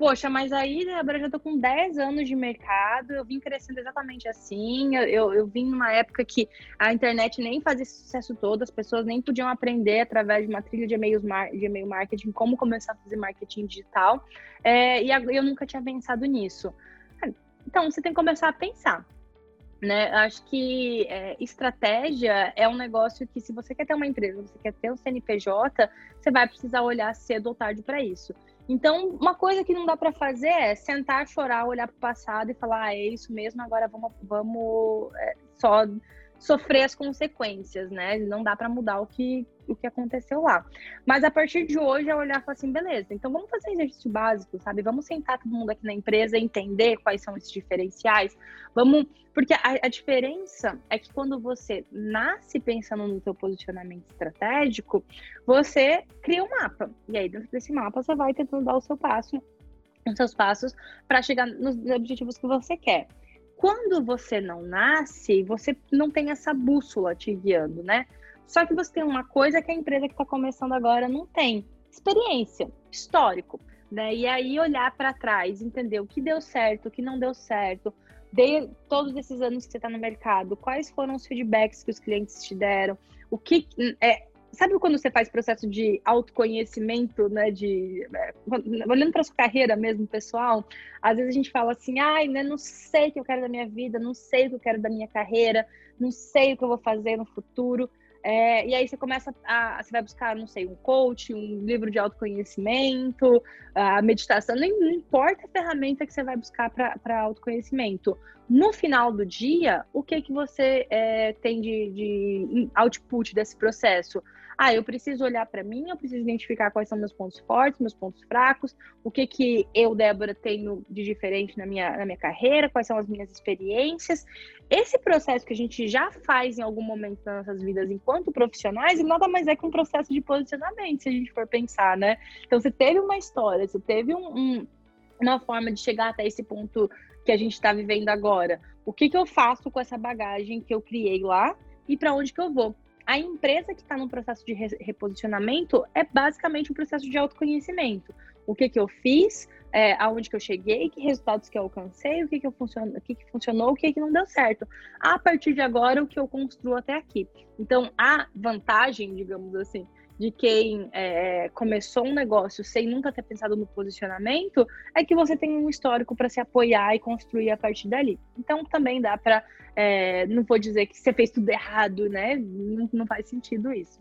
Poxa, mas aí, Débora, já tô com 10 anos de mercado, eu vim crescendo exatamente assim. Eu, eu, eu vim numa época que a internet nem fazia sucesso todo, as pessoas nem podiam aprender através de uma trilha de, e-mails, de e-mail marketing como começar a fazer marketing digital. É, e eu nunca tinha pensado nisso. Então, você tem que começar a pensar. Né? Acho que é, estratégia é um negócio que, se você quer ter uma empresa, você quer ter um CNPJ, você vai precisar olhar cedo ou tarde para isso. Então, uma coisa que não dá para fazer é sentar, chorar, olhar para o passado e falar: ah, é isso mesmo, agora vamos, vamos é, só sofrer as consequências, né? Não dá para mudar o que, o que aconteceu lá. Mas a partir de hoje, eu olhar e falar assim, beleza, então vamos fazer exercício básico, sabe? Vamos sentar todo mundo aqui na empresa entender quais são esses diferenciais. Vamos, porque a, a diferença é que quando você nasce pensando no seu posicionamento estratégico, você cria um mapa. E aí, dentro desse mapa, você vai tentando dar o seu passo, os seus passos para chegar nos objetivos que você quer quando você não nasce, você não tem essa bússola te guiando, né? Só que você tem uma coisa que a empresa que está começando agora não tem: experiência, histórico. Né? E aí olhar para trás, entender o que deu certo, o que não deu certo, de todos esses anos que você está no mercado, quais foram os feedbacks que os clientes te deram, o que é, Sabe quando você faz processo de autoconhecimento, né? De é, olhando para sua carreira mesmo, pessoal, às vezes a gente fala assim, ai, né, não sei o que eu quero da minha vida, não sei o que eu quero da minha carreira, não sei o que eu vou fazer no futuro. É, e aí você começa a. Você vai buscar, não sei, um coach, um livro de autoconhecimento, a meditação, não, importa a ferramenta que você vai buscar para autoconhecimento. No final do dia, o que, que você é, tem de, de output desse processo? Ah, eu preciso olhar para mim, eu preciso identificar quais são meus pontos fortes, meus pontos fracos, o que que eu, Débora, tenho de diferente na minha, na minha carreira, quais são as minhas experiências. Esse processo que a gente já faz em algum momento das nossas vidas enquanto profissionais, nada mais é que um processo de posicionamento, se a gente for pensar, né? Então, você teve uma história, você teve um, um, uma forma de chegar até esse ponto que a gente está vivendo agora. O que, que eu faço com essa bagagem que eu criei lá e para onde que eu vou? A empresa que está no processo de reposicionamento é basicamente um processo de autoconhecimento. O que, que eu fiz, é, aonde que eu cheguei, que resultados que eu alcancei, o que que, eu o que, que funcionou, o que, que não deu certo. A partir de agora, o que eu construo até aqui. Então, a vantagem, digamos assim, de quem é, começou um negócio sem nunca ter pensado no posicionamento é que você tem um histórico para se apoiar e construir a partir dali. Então, também dá para. É, não vou dizer que você fez tudo errado, né? Não, não faz sentido isso.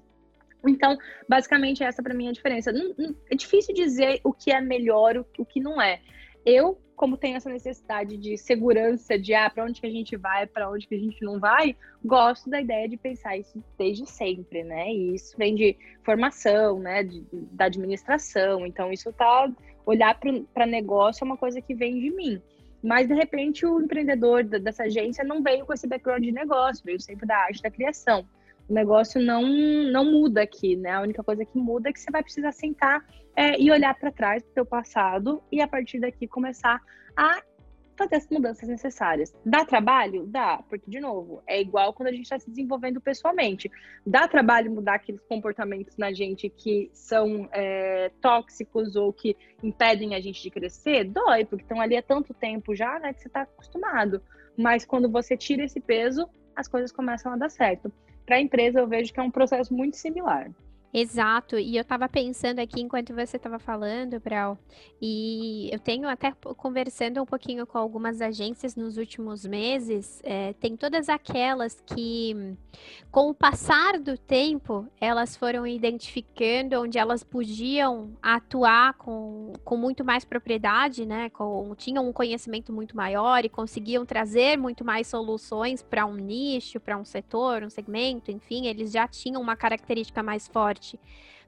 Então, basicamente, essa para mim é a diferença. Não, não, é difícil dizer o que é melhor, o, o que não é. Eu, como tenho essa necessidade de segurança, de ah, para onde que a gente vai, para onde que a gente não vai, gosto da ideia de pensar isso desde sempre, né? E isso vem de formação, né? De, da administração. Então, isso tá. Olhar para negócio é uma coisa que vem de mim. Mas, de repente, o empreendedor dessa agência não veio com esse background de negócio, veio sempre da arte da criação o negócio não, não muda aqui, né? A única coisa que muda é que você vai precisar sentar é, e olhar para trás do seu passado e a partir daqui começar a fazer as mudanças necessárias. Dá trabalho? Dá, porque, de novo, é igual quando a gente está se desenvolvendo pessoalmente. Dá trabalho mudar aqueles comportamentos na gente que são é, tóxicos ou que impedem a gente de crescer? Dói, porque estão ali há tanto tempo já, né, que você está acostumado. Mas quando você tira esse peso, as coisas começam a dar certo para a empresa eu vejo que é um processo muito similar. Exato, e eu estava pensando aqui enquanto você estava falando, Brau, e eu tenho até conversando um pouquinho com algumas agências nos últimos meses, é, tem todas aquelas que, com o passar do tempo, elas foram identificando onde elas podiam atuar com, com muito mais propriedade, né? Com, tinham um conhecimento muito maior e conseguiam trazer muito mais soluções para um nicho, para um setor, um segmento, enfim, eles já tinham uma característica mais forte forte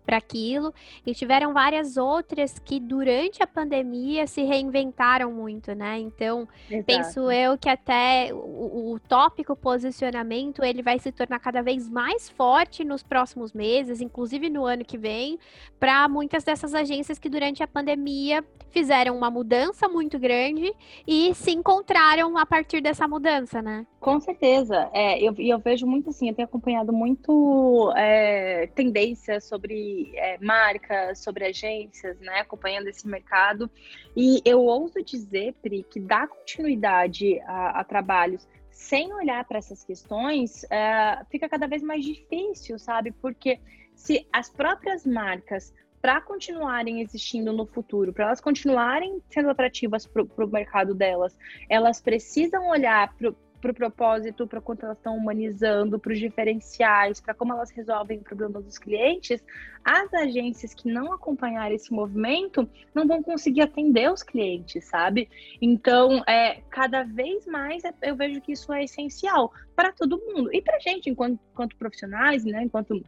para aquilo, e tiveram várias outras que durante a pandemia se reinventaram muito, né? Então, Exato. penso eu que até o, o, tópico posicionamento ele vai se tornar cada vez mais forte nos próximos meses, inclusive no ano que vem, para muitas dessas agências que durante a pandemia fizeram uma mudança muito grande e se encontraram a partir dessa mudança, né? Com certeza. É, eu, eu vejo muito assim, eu tenho acompanhado muito é, tendências sobre é, marcas, sobre agências, né? Acompanhando esse mercado. E eu ouso dizer, Pri, que dar continuidade a, a trabalhos sem olhar para essas questões é, fica cada vez mais difícil, sabe? Porque se as próprias marcas para continuarem existindo no futuro, para elas continuarem sendo atrativas para o mercado delas, elas precisam olhar para o pro propósito, para quanto elas estão humanizando, para os diferenciais, para como elas resolvem o problema dos clientes, as agências que não acompanharem esse movimento não vão conseguir atender os clientes, sabe? Então, é, cada vez mais é, eu vejo que isso é essencial para todo mundo e para gente, enquanto, enquanto profissionais, né, enquanto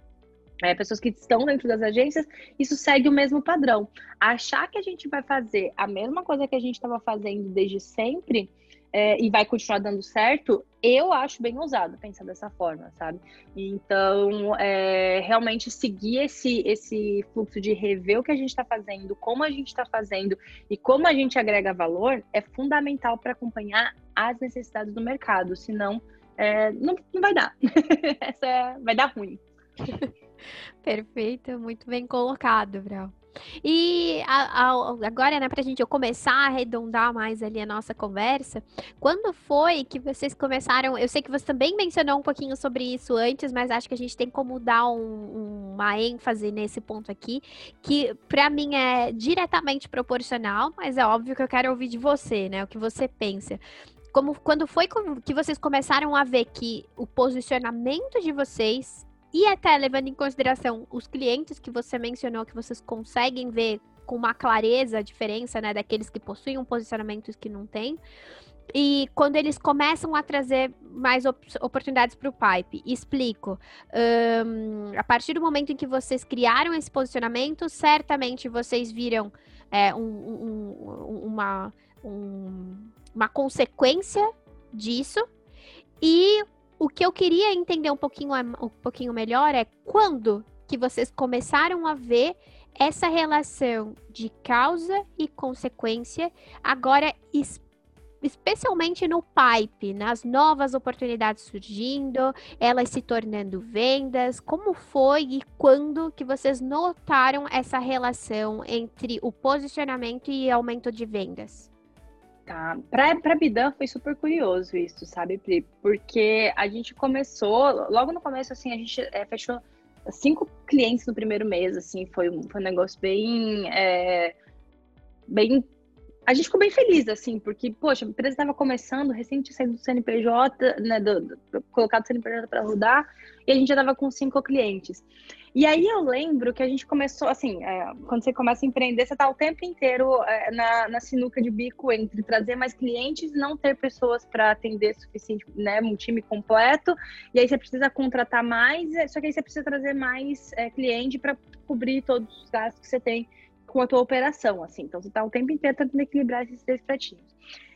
é, pessoas que estão dentro das agências, isso segue o mesmo padrão. Achar que a gente vai fazer a mesma coisa que a gente estava fazendo desde sempre é, e vai continuar dando certo, eu acho bem ousado pensar dessa forma, sabe? Então, é, realmente seguir esse, esse fluxo de rever o que a gente está fazendo, como a gente está fazendo e como a gente agrega valor é fundamental para acompanhar as necessidades do mercado, senão é, não, não vai dar. Essa é, vai dar ruim. Perfeito, muito bem colocado, Brau. E a, a, agora, né, para a gente começar a arredondar mais ali a nossa conversa, quando foi que vocês começaram? Eu sei que você também mencionou um pouquinho sobre isso antes, mas acho que a gente tem como dar um, uma ênfase nesse ponto aqui, que para mim é diretamente proporcional, mas é óbvio que eu quero ouvir de você, né? O que você pensa como quando foi que vocês começaram a ver que o posicionamento de vocês e até levando em consideração os clientes que você mencionou, que vocês conseguem ver com uma clareza a diferença, né, daqueles que possuem um posicionamento e que não têm. E quando eles começam a trazer mais op oportunidades para o Pipe, explico. Um, a partir do momento em que vocês criaram esse posicionamento, certamente vocês viram é, um, um, uma, uma consequência disso. E o que eu queria entender um pouquinho, um pouquinho melhor é quando que vocês começaram a ver essa relação de causa e consequência agora especialmente no pipe, nas novas oportunidades surgindo, elas se tornando vendas. Como foi e quando que vocês notaram essa relação entre o posicionamento e aumento de vendas? Tá. Para a Bidan foi super curioso isso, sabe, Pri? Porque a gente começou, logo no começo, assim, a gente é, fechou cinco clientes no primeiro mês, assim, foi, foi um negócio bem. É, bem a gente ficou bem feliz, assim, porque, poxa, a empresa estava começando, tinha saído do CNPJ, né, do, do, colocado o CNPJ para rodar, e a gente já estava com cinco clientes. E aí eu lembro que a gente começou, assim, é, quando você começa a empreender, você está o tempo inteiro é, na, na sinuca de bico entre trazer mais clientes e não ter pessoas para atender suficiente, né, um time completo, e aí você precisa contratar mais, só que aí você precisa trazer mais é, cliente para cobrir todos os gastos que você tem com a tua operação, assim. Então, você está o tempo inteiro tentando equilibrar esses três pratinhos.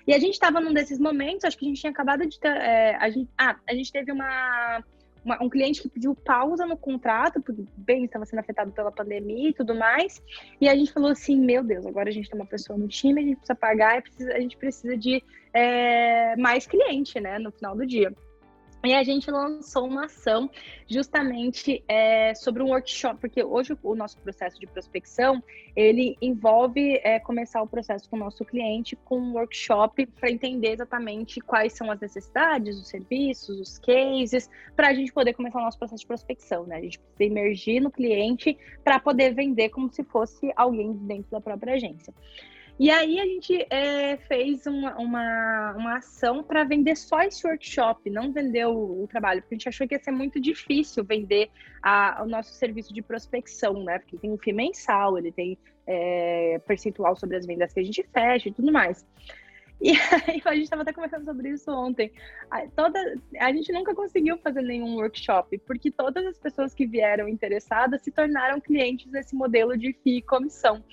E a gente estava num desses momentos, acho que a gente tinha acabado de ter... É, a gente, ah, a gente teve uma, uma, um cliente que pediu pausa no contrato, porque bem estava sendo afetado pela pandemia e tudo mais. E a gente falou assim, meu Deus, agora a gente tem uma pessoa no time, a gente precisa pagar, precisa, a gente precisa de é, mais cliente, né, no final do dia. E a gente lançou uma ação justamente é, sobre um workshop, porque hoje o nosso processo de prospecção ele envolve é, começar o processo com o nosso cliente com um workshop para entender exatamente quais são as necessidades, os serviços, os cases, para a gente poder começar o nosso processo de prospecção, né? A gente precisa emergir no cliente para poder vender como se fosse alguém dentro da própria agência. E aí a gente é, fez uma, uma, uma ação para vender só esse workshop, não vender o, o, trabalho, porque a gente achou que ia ser muito difícil vender a, o nosso serviço de prospecção, né? Porque tem um FII mensal, ele tem é, percentual sobre as vendas que a gente fecha e tudo mais. E aí a gente estava até conversando sobre isso ontem. A, toda, a gente nunca conseguiu fazer nenhum workshop, porque todas as pessoas que vieram interessadas se tornaram clientes desse modelo de FII comissão.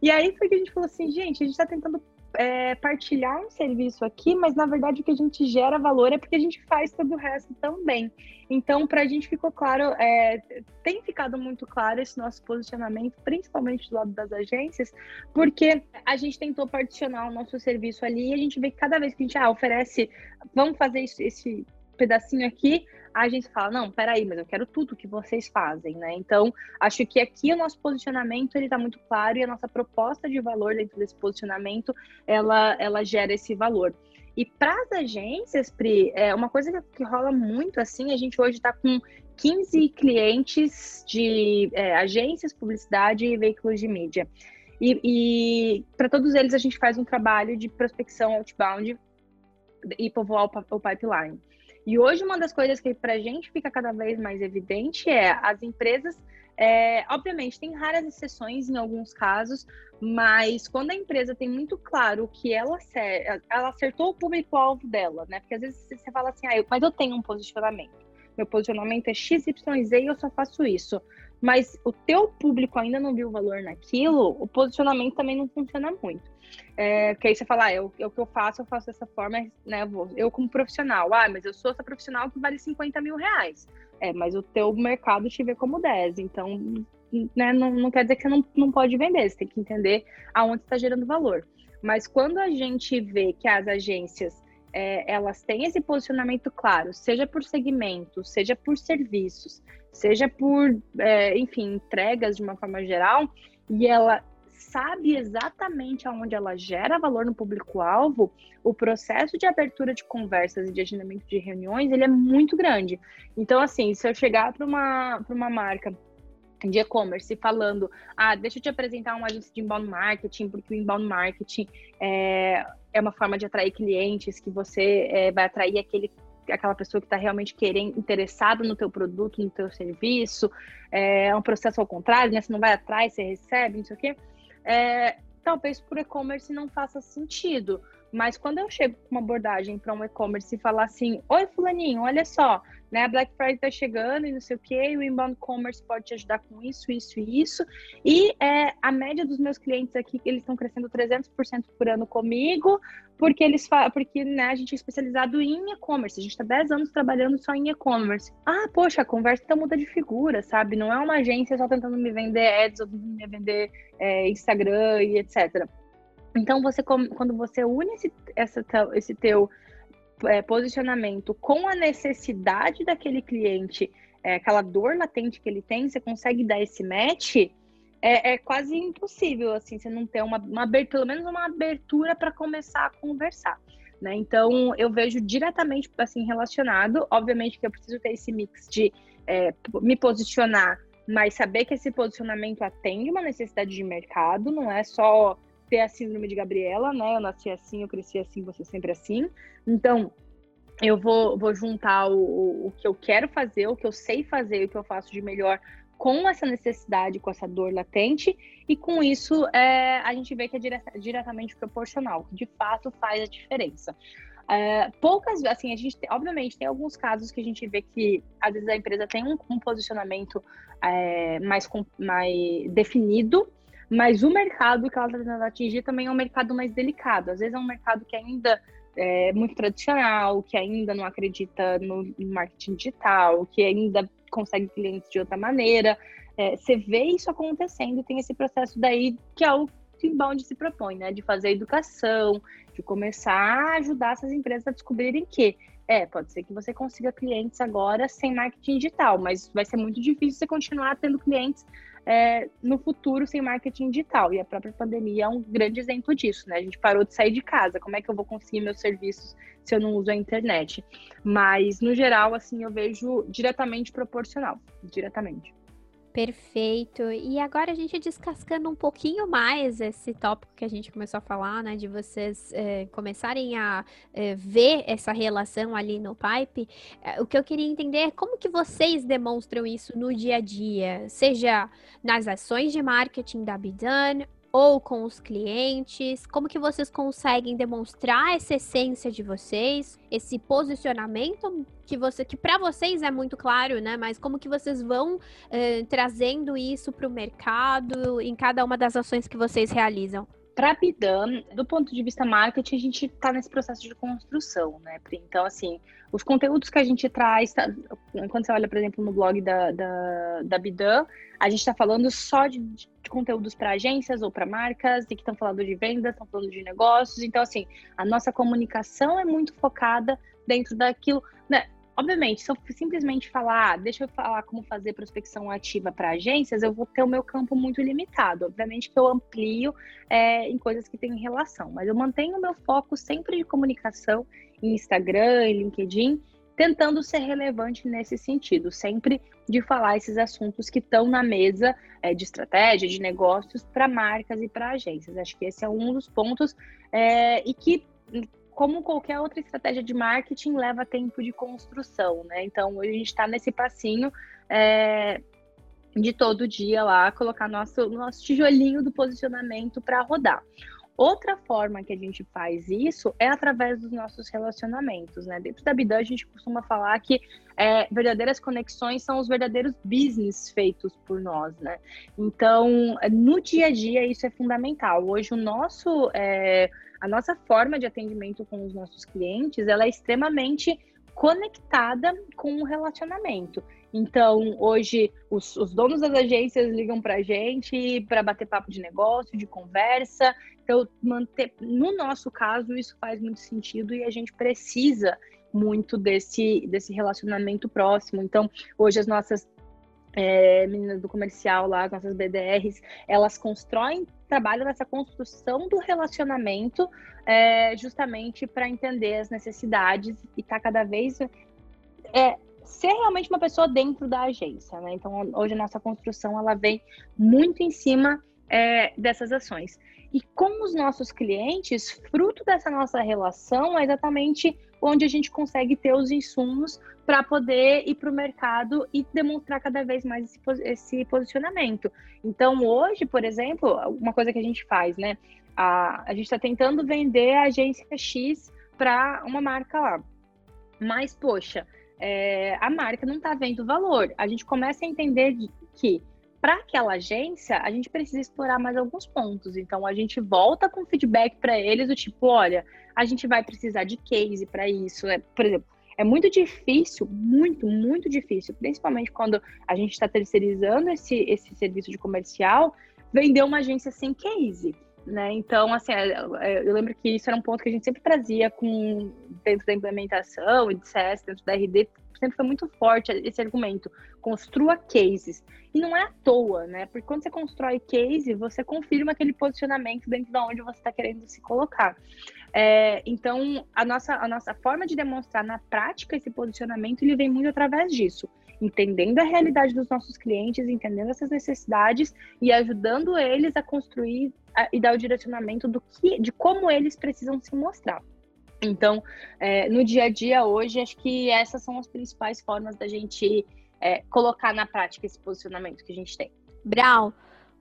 E aí foi que a gente falou assim, gente, a gente está tentando é, partilhar um serviço aqui, mas na verdade o que a gente gera valor é porque a gente faz todo o resto também. Então, para a gente ficou claro, é, tem ficado muito claro esse nosso posicionamento, principalmente do lado das agências, porque a gente tentou particionar o nosso serviço ali e a gente vê que cada vez que a gente ah, oferece, vamos fazer esse, pedacinho aqui, a agência fala, não, peraí, mas eu quero tudo que vocês fazem, né? Então, acho que aqui o nosso posicionamento, ele tá muito claro e a nossa proposta de valor dentro desse posicionamento, ela, ela gera esse valor. E para as agências, Pri, é uma coisa que, que, rola muito assim, a gente hoje está com 15 clientes de é, agências, publicidade e veículos de mídia. E, e para todos eles a gente faz um trabalho de prospecção outbound e povoar o, o pipeline. E hoje uma das coisas que para a gente fica cada vez mais evidente é as empresas, é, obviamente tem raras exceções em alguns casos, mas quando a empresa tem muito claro que ela, ela acertou o público-alvo dela, né? Porque às vezes você fala assim, ah, eu, mas eu tenho um posicionamento. Meu posicionamento é XYZ e eu só faço isso mas o teu público ainda não viu valor naquilo, o posicionamento também não funciona muito. É, porque aí você fala, ah, eu, é o que eu faço, eu faço dessa forma, né? Eu como profissional, ah, mas eu sou essa profissional que vale 50 mil reais. É, mas o teu mercado te vê como 10. Então, né, não, não quer dizer que você não, não pode vender, você tem que entender aonde está gerando valor. Mas quando a gente vê que as agências é, elas têm esse posicionamento claro, seja por segmento, seja por serviços, seja por, é, enfim, entregas de uma forma geral, e ela sabe exatamente aonde ela gera valor no público-alvo, o processo de abertura de conversas e de agendamento de reuniões, ele é muito grande. Então, assim, se eu chegar para uma, uma marca de e-commerce falando, ah, deixa eu te apresentar uma agência de inbound marketing, porque o inbound marketing é, é uma forma de atrair clientes, que você é, vai atrair aquele aquela pessoa que está realmente querendo, interessada no teu produto, no teu serviço, é um processo ao contrário, né? Você não vai atrás, você recebe, não sei o quê. É, talvez por e-commerce não faça sentido, mas quando eu chego com uma abordagem para um e-commerce e falar assim, oi fulaninho, olha só, né? A Black Friday tá chegando e não sei o que, o inbound commerce pode te ajudar com isso, isso e isso. E é, a média dos meus clientes aqui, eles estão crescendo 300% por ano comigo, porque eles porque né, a gente é especializado em e-commerce, a gente está 10 anos trabalhando só em e-commerce. Ah, poxa, a conversa então muda de figura, sabe? Não é uma agência só tentando me vender ads ou me vender é, Instagram e etc. Então, você quando você une esse, essa, esse teu é, posicionamento com a necessidade daquele cliente, é, aquela dor latente que ele tem, você consegue dar esse match, é, é quase impossível, assim, você não ter uma, uma pelo menos uma abertura para começar a conversar. Né? Então, eu vejo diretamente assim relacionado. Obviamente que eu preciso ter esse mix de é, me posicionar, mas saber que esse posicionamento atende uma necessidade de mercado, não é só ter a síndrome de Gabriela, né? Eu nasci assim, eu cresci assim, você sempre assim. Então, eu vou, vou juntar o, o que eu quero fazer, o que eu sei fazer, o que eu faço de melhor com essa necessidade, com essa dor latente, e com isso é, a gente vê que é diretamente proporcional, que de fato faz a diferença. É, poucas, assim, a gente, obviamente, tem alguns casos que a gente vê que às vezes a empresa tem um, um posicionamento é, mais, mais definido, mas o mercado que ela está tentando atingir também é um mercado mais delicado. Às vezes é um mercado que ainda é muito tradicional, que ainda não acredita no marketing digital, que ainda consegue clientes de outra maneira. É, você vê isso acontecendo, tem esse processo daí que é o que inbound se propõe, né? De fazer educação, de começar a ajudar essas empresas a descobrirem que é, pode ser que você consiga clientes agora sem marketing digital, mas vai ser muito difícil você continuar tendo clientes é, no futuro sem marketing digital. E a própria pandemia é um grande exemplo disso, né? A gente parou de sair de casa. Como é que eu vou conseguir meus serviços se eu não uso a internet? Mas, no geral, assim, eu vejo diretamente proporcional. Diretamente. Perfeito. E agora a gente descascando um pouquinho mais esse tópico que a gente começou a falar, né? De vocês é, começarem a é, ver essa relação ali no pipe. É, o que eu queria entender é como que vocês demonstram isso no dia a dia, seja nas ações de marketing da Bidan ou com os clientes? Como que vocês conseguem demonstrar essa essência de vocês, esse posicionamento que você que para vocês é muito claro, né? Mas como que vocês vão eh, trazendo isso para o mercado em cada uma das ações que vocês realizam? Para a Bidan, do ponto de vista marketing, a gente está nesse processo de construção, né? Então, assim, os conteúdos que a gente traz, tá, quando você olha, por exemplo, no blog da, da, da Bidan, a gente está falando só de, de conteúdos para agências ou para marcas, e que estão falando de vendas, estão falando de negócios. Então, assim, a nossa comunicação é muito focada dentro daquilo? Obviamente, se eu simplesmente falar, ah, deixa eu falar como fazer prospecção ativa para agências, eu vou ter o meu campo muito limitado. Obviamente que eu amplio é, em coisas que têm relação, mas eu mantenho o meu foco sempre de comunicação em Instagram, em LinkedIn, tentando ser relevante nesse sentido, sempre de falar esses assuntos que estão na mesa é, de estratégia, de negócios para marcas e para agências. Acho que esse é um dos pontos é, e que como qualquer outra estratégia de marketing, leva tempo de construção, né? Então, a gente está nesse passinho é, de todo dia lá, colocar nosso, nosso tijolinho do posicionamento para rodar. Outra forma que a gente faz isso é através dos nossos relacionamentos, né? Dentro da Bidan, a gente costuma falar que é, verdadeiras conexões são os verdadeiros business feitos por nós, né? Então, no dia a dia, isso é fundamental. Hoje, o nosso, é, a nossa forma de atendimento com os nossos clientes, ela é extremamente conectada com o relacionamento. Então, hoje, os, os donos das agências ligam para a gente para bater papo de negócio, de conversa. Então, manter, no nosso caso, isso faz muito sentido e a gente precisa muito desse, desse relacionamento próximo. Então, hoje, as nossas é, meninas do comercial lá, as nossas BDRs, elas constroem, trabalham nessa construção do relacionamento é, justamente para entender as necessidades e tá cada vez é, ser realmente uma pessoa dentro da agência, né? Então, hoje a nossa construção ela vem muito em cima é, dessas ações. E com os nossos clientes, fruto dessa nossa relação é exatamente onde a gente consegue ter os insumos para poder ir para o mercado e demonstrar cada vez mais esse, esse, posicionamento. Então, hoje, por exemplo, uma coisa que a gente faz, né? A, a gente está tentando vender a agência X para uma marca lá. Mas, poxa, é, a marca não está vendo valor. A gente começa a entender que para aquela agência a gente precisa explorar mais alguns pontos. Então a gente volta com feedback para eles do tipo, olha, a gente vai precisar de case para isso. É, por exemplo, é muito difícil, muito, muito difícil, principalmente quando a gente está terceirizando esse, esse serviço de comercial, vender uma agência sem case. Né? Então, assim, é, é, eu lembro que isso era um ponto que a gente sempre trazia com dentro da implementação e CS, dentro da RD, sempre foi muito forte esse argumento. Construa cases. E não é à toa, né? Porque quando você constrói case, você confirma aquele posicionamento dentro de onde você está querendo se colocar. É, então, a nossa, a nossa forma de demonstrar na prática esse posicionamento, ele vem muito através disso. Entendendo a realidade dos nossos clientes, entendendo essas necessidades e ajudando eles a construir a, e dar o direcionamento do que, de como eles precisam se mostrar. Então, é, no dia a dia hoje, acho que essas são as principais formas da gente é, colocar na prática esse posicionamento que a gente tem. Brau,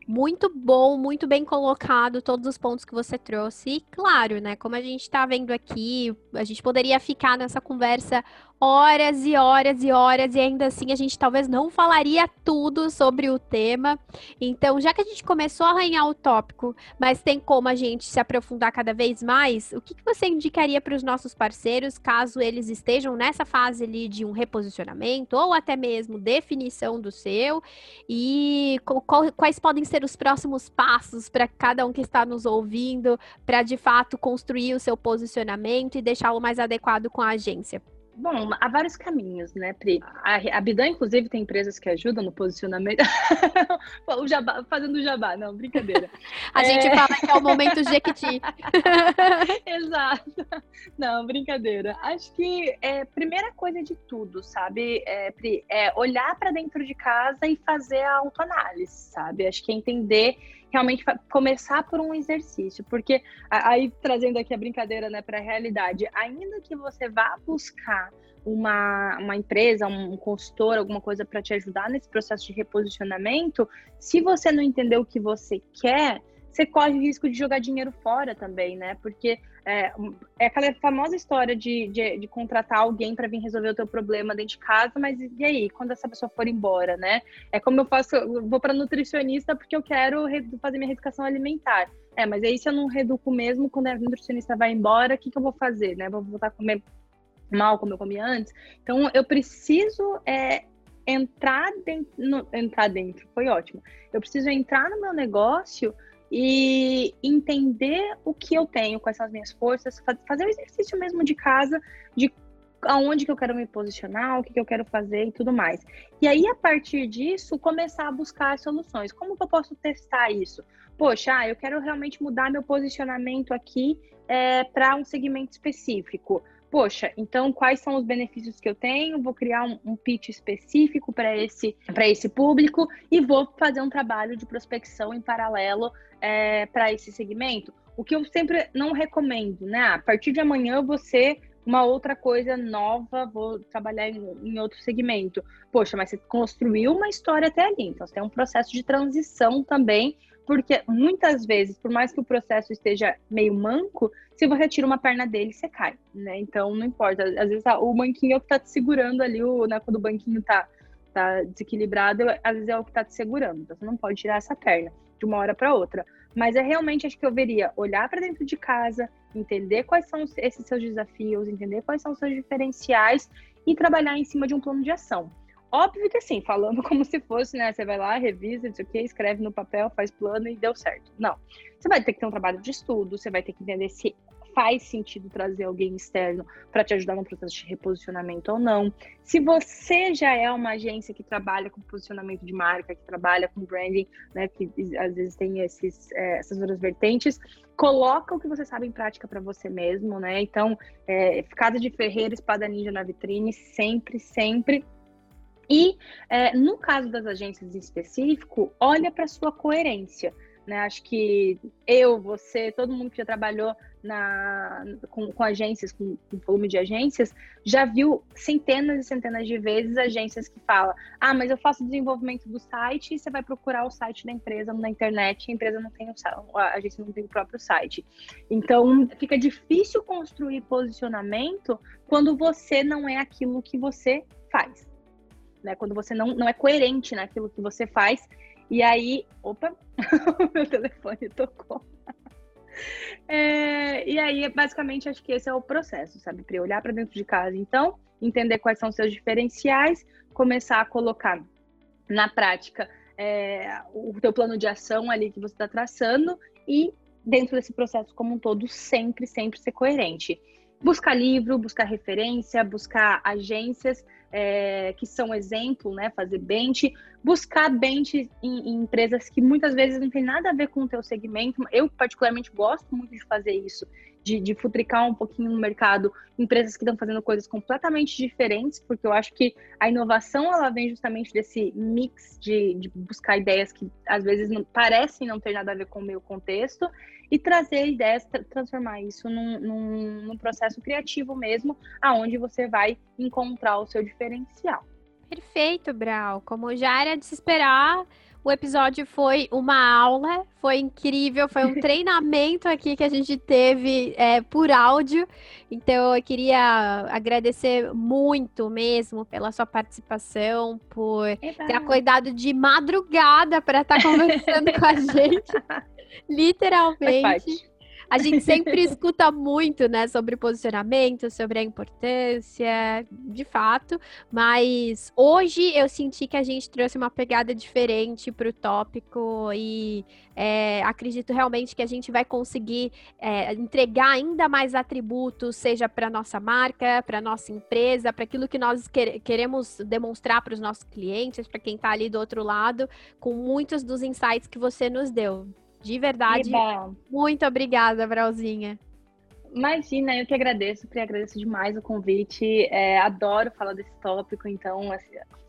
muito bom, muito bem colocado todos os pontos que você trouxe. E claro, né, como a gente está vendo aqui, a gente poderia ficar nessa conversa horas e horas e horas, e ainda assim a gente talvez não falaria tudo sobre o tema. Então, já que a gente começou a arranhar o tópico, mas tem como a gente se aprofundar cada vez mais, o que, que você indicaria para os nossos parceiros, caso eles estejam nessa fase ali de um reposicionamento ou até mesmo definição do seu, e quais podem ser os próximos passos para cada um que está nos ouvindo, para de fato construir o seu posicionamento e deixá-lo mais adequado com a agência? Bom, há vários caminhos, né, Pri? A, a Bidan, inclusive, tem empresas que ajudam no posicionamento. o jabá, fazendo o jabá, não, brincadeira. a é... gente fala que é o momento Jequiti. Exato. Não, brincadeira. Acho que é primeira coisa de tudo, sabe, é, Pri, é olhar para dentro de casa e fazer a autoanálise, sabe? Acho que é entender realmente começar por um exercício, porque aí trazendo aqui a brincadeira, né, para a realidade, ainda que você vá buscar uma, uma empresa, um consultor, alguma coisa para te ajudar nesse processo de reposicionamento, se você não entender o que você quer, você corre o risco de jogar dinheiro fora também, né? Porque é, é aquela famosa história de, de, de contratar alguém para vir resolver o teu problema dentro de casa, mas e aí, quando essa pessoa for embora, né? É como eu faço, eu vou para nutricionista porque eu quero fazer minha reeducação alimentar. É, mas aí se eu não reduco mesmo, quando a nutricionista vai embora, o que, que eu vou fazer, né? Vou voltar a comer mal como eu comia antes. Então, eu preciso é, entrar dentro, no, entrar dentro, foi ótimo. Eu preciso entrar no meu negócio e entender o que eu tenho, quais são as minhas forças, fazer o exercício mesmo de casa, de aonde que eu quero me posicionar, o que, que eu quero fazer e tudo mais. E aí, a partir disso, começar a buscar soluções. Como que eu posso testar isso? Poxa, ah, eu quero realmente mudar meu posicionamento aqui é, para um segmento específico poxa, então quais são os benefícios que eu tenho? Vou criar um, um pitch específico para esse, esse público e vou fazer um trabalho de prospecção em paralelo é, para esse segmento. O que eu sempre não recomendo, né? A partir de amanhã você uma outra coisa nova, vou trabalhar em, em, outro segmento. Poxa, mas você construiu uma história até ali, então você tem um processo de transição também porque muitas vezes, por mais que o processo esteja meio manco, se você tira uma perna dele, você cai, né? Então não importa. Às vezes o banquinho é o que tá te segurando ali, o, né, quando o banquinho tá, tá desequilibrado, às vezes é o que tá te segurando. Então você não pode tirar essa perna de uma hora para outra. Mas é realmente acho que eu veria olhar para dentro de casa, entender quais são esses seus desafios, entender quais são os seus diferenciais e trabalhar em cima de um plano de ação. Óbvio que assim, falando como se fosse, né? Você vai lá, revisa, não o que, escreve no papel, faz plano e deu certo. Não. Você vai ter que ter um trabalho de estudo, você vai ter que entender se faz sentido trazer alguém externo para te ajudar no processo de reposicionamento ou não. Se você já é uma agência que trabalha com posicionamento de marca, que trabalha com branding, né, que às vezes tem esses, é, essas outras vertentes, coloca o que você sabe em prática para você mesmo, né? Então, é, casa de ferreiro, espada ninja na vitrine, sempre, sempre e é, no caso das agências em específico, olha para sua coerência. Né? Acho que eu, você, todo mundo que já trabalhou na, com, com agências, com, com, volume de agências, já viu centenas e centenas de vezes agências que falam: ah, mas eu faço desenvolvimento do site e você vai procurar o site da empresa na internet, a empresa não tem o a agência não tem o próprio site. Então fica difícil construir posicionamento quando você não é aquilo que você faz né? Quando você não, não é coerente naquilo que você faz. E aí, opa, meu telefone tocou. É, e aí, basicamente, acho que esse é o processo, sabe? Para olhar para dentro de casa, então, entender quais são seus diferenciais, começar a colocar na prática é, o teu plano de ação ali que você está traçando e dentro desse processo como um todo, sempre, sempre ser coerente. Buscar livro, buscar referência, buscar agências é, que são exemplo, né? Fazer bench, buscar bench em, em, empresas que muitas vezes não tem nada a ver com o teu segmento. Eu, particularmente, gosto muito de fazer isso, de, de futricar um pouquinho no mercado empresas que estão fazendo coisas completamente diferentes, porque eu acho que a inovação, ela vem justamente desse mix de, de buscar ideias que, às vezes, não, parecem não ter nada a ver com o meu contexto, e trazer ideias, transformar isso num, num, num processo criativo mesmo, aonde você vai encontrar o seu diferencial. Perfeito, Brau. Como já era de se esperar, o episódio foi uma aula, foi incrível, foi um treinamento aqui que a gente teve é, por áudio. Então eu queria agradecer muito mesmo pela sua participação, por Eita. ter cuidado de madrugada para estar tá conversando com a gente. Literalmente. A gente sempre escuta muito, né, sobre posicionamento, sobre a importância, de fato, mas hoje eu senti que a gente trouxe uma pegada diferente para o tópico e é, acredito realmente que a gente vai conseguir é, entregar ainda mais atributos, seja para nossa marca, para nossa empresa, para aquilo que nós quer, queremos demonstrar para os nossos clientes, para quem está ali do outro lado, com muitos dos insights que você nos deu. De verdade. Muito obrigada, Brauzinha. Imagina, eu que agradeço, que agradeço demais o convite. É, adoro falar desse tópico, então as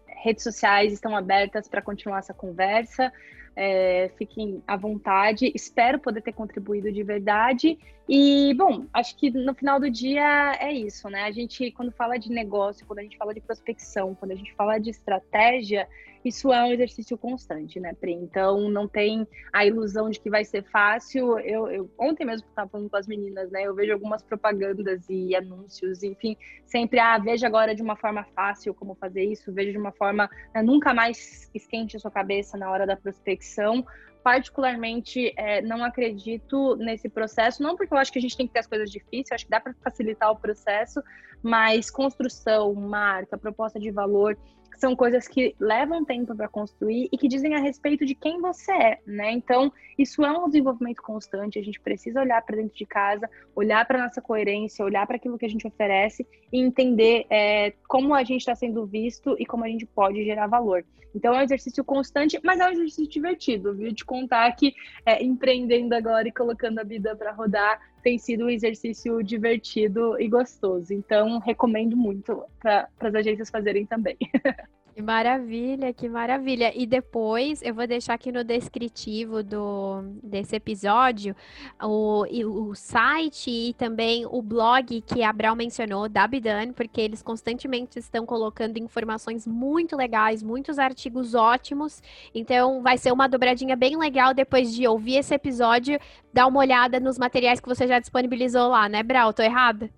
redes sociais estão abertas para continuar essa conversa. É, fiquem à vontade. Espero poder ter contribuído de verdade. E, bom, acho que no final do dia é isso, né? A gente, quando fala de negócio, quando a gente fala de prospecção, quando a gente fala de estratégia, isso é um exercício constante, né, Pri? Então não tem a ilusão de que vai ser fácil. Eu, eu ontem mesmo estava falando com as meninas, né? Eu vejo algumas propagandas e anúncios, enfim, sempre ah, veja agora de uma forma fácil como fazer isso, veja de uma forma né, nunca mais esquente a sua cabeça na hora da prospecção particularmente é, não acredito nesse processo, não porque eu acho que a gente tem que ter as coisas difíceis, acho que dá para facilitar o processo, mas construção, marca, proposta de valor, são coisas que levam tempo para construir e que dizem a respeito de quem você é, né? Então, isso é um desenvolvimento constante, a gente precisa olhar para dentro de casa, olhar para nossa coerência, olhar para aquilo que a gente oferece e entender é, como a gente está sendo visto e como a gente pode gerar valor. Então, é um exercício constante, mas é um exercício divertido, viu? De contar que é, empreendendo agora e colocando a vida para rodar tem sido um exercício divertido e gostoso. Então, recomendo muito para as agências fazerem também. Que maravilha, que maravilha. E depois eu vou deixar aqui no descritivo do, desse episódio o, o site e também o blog que a Brau mencionou, da Bidan, porque eles constantemente estão colocando informações muito legais, muitos artigos ótimos. Então vai ser uma dobradinha bem legal depois de ouvir esse episódio, dar uma olhada nos materiais que você já disponibilizou lá, né, Brau? Tô errada?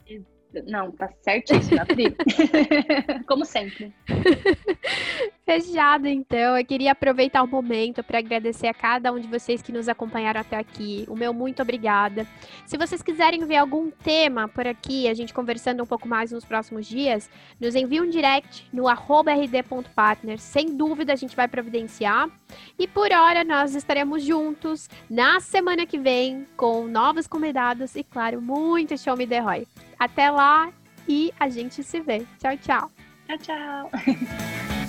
Não, tá certíssima, Pri. Como sempre. Fechado, então. Eu queria aproveitar o momento para agradecer a cada um de vocês que nos acompanharam até aqui. O meu muito obrigada. Se vocês quiserem ver algum tema por aqui, a gente conversando um pouco mais nos próximos dias, nos envie um direct no rd.partner. Sem dúvida, a gente vai providenciar. E por hora, nós estaremos juntos na semana que vem com novos convidados e, claro, muito show me the Roy. Até lá e a gente se vê. Tchau, tchau. Tchau, tchau.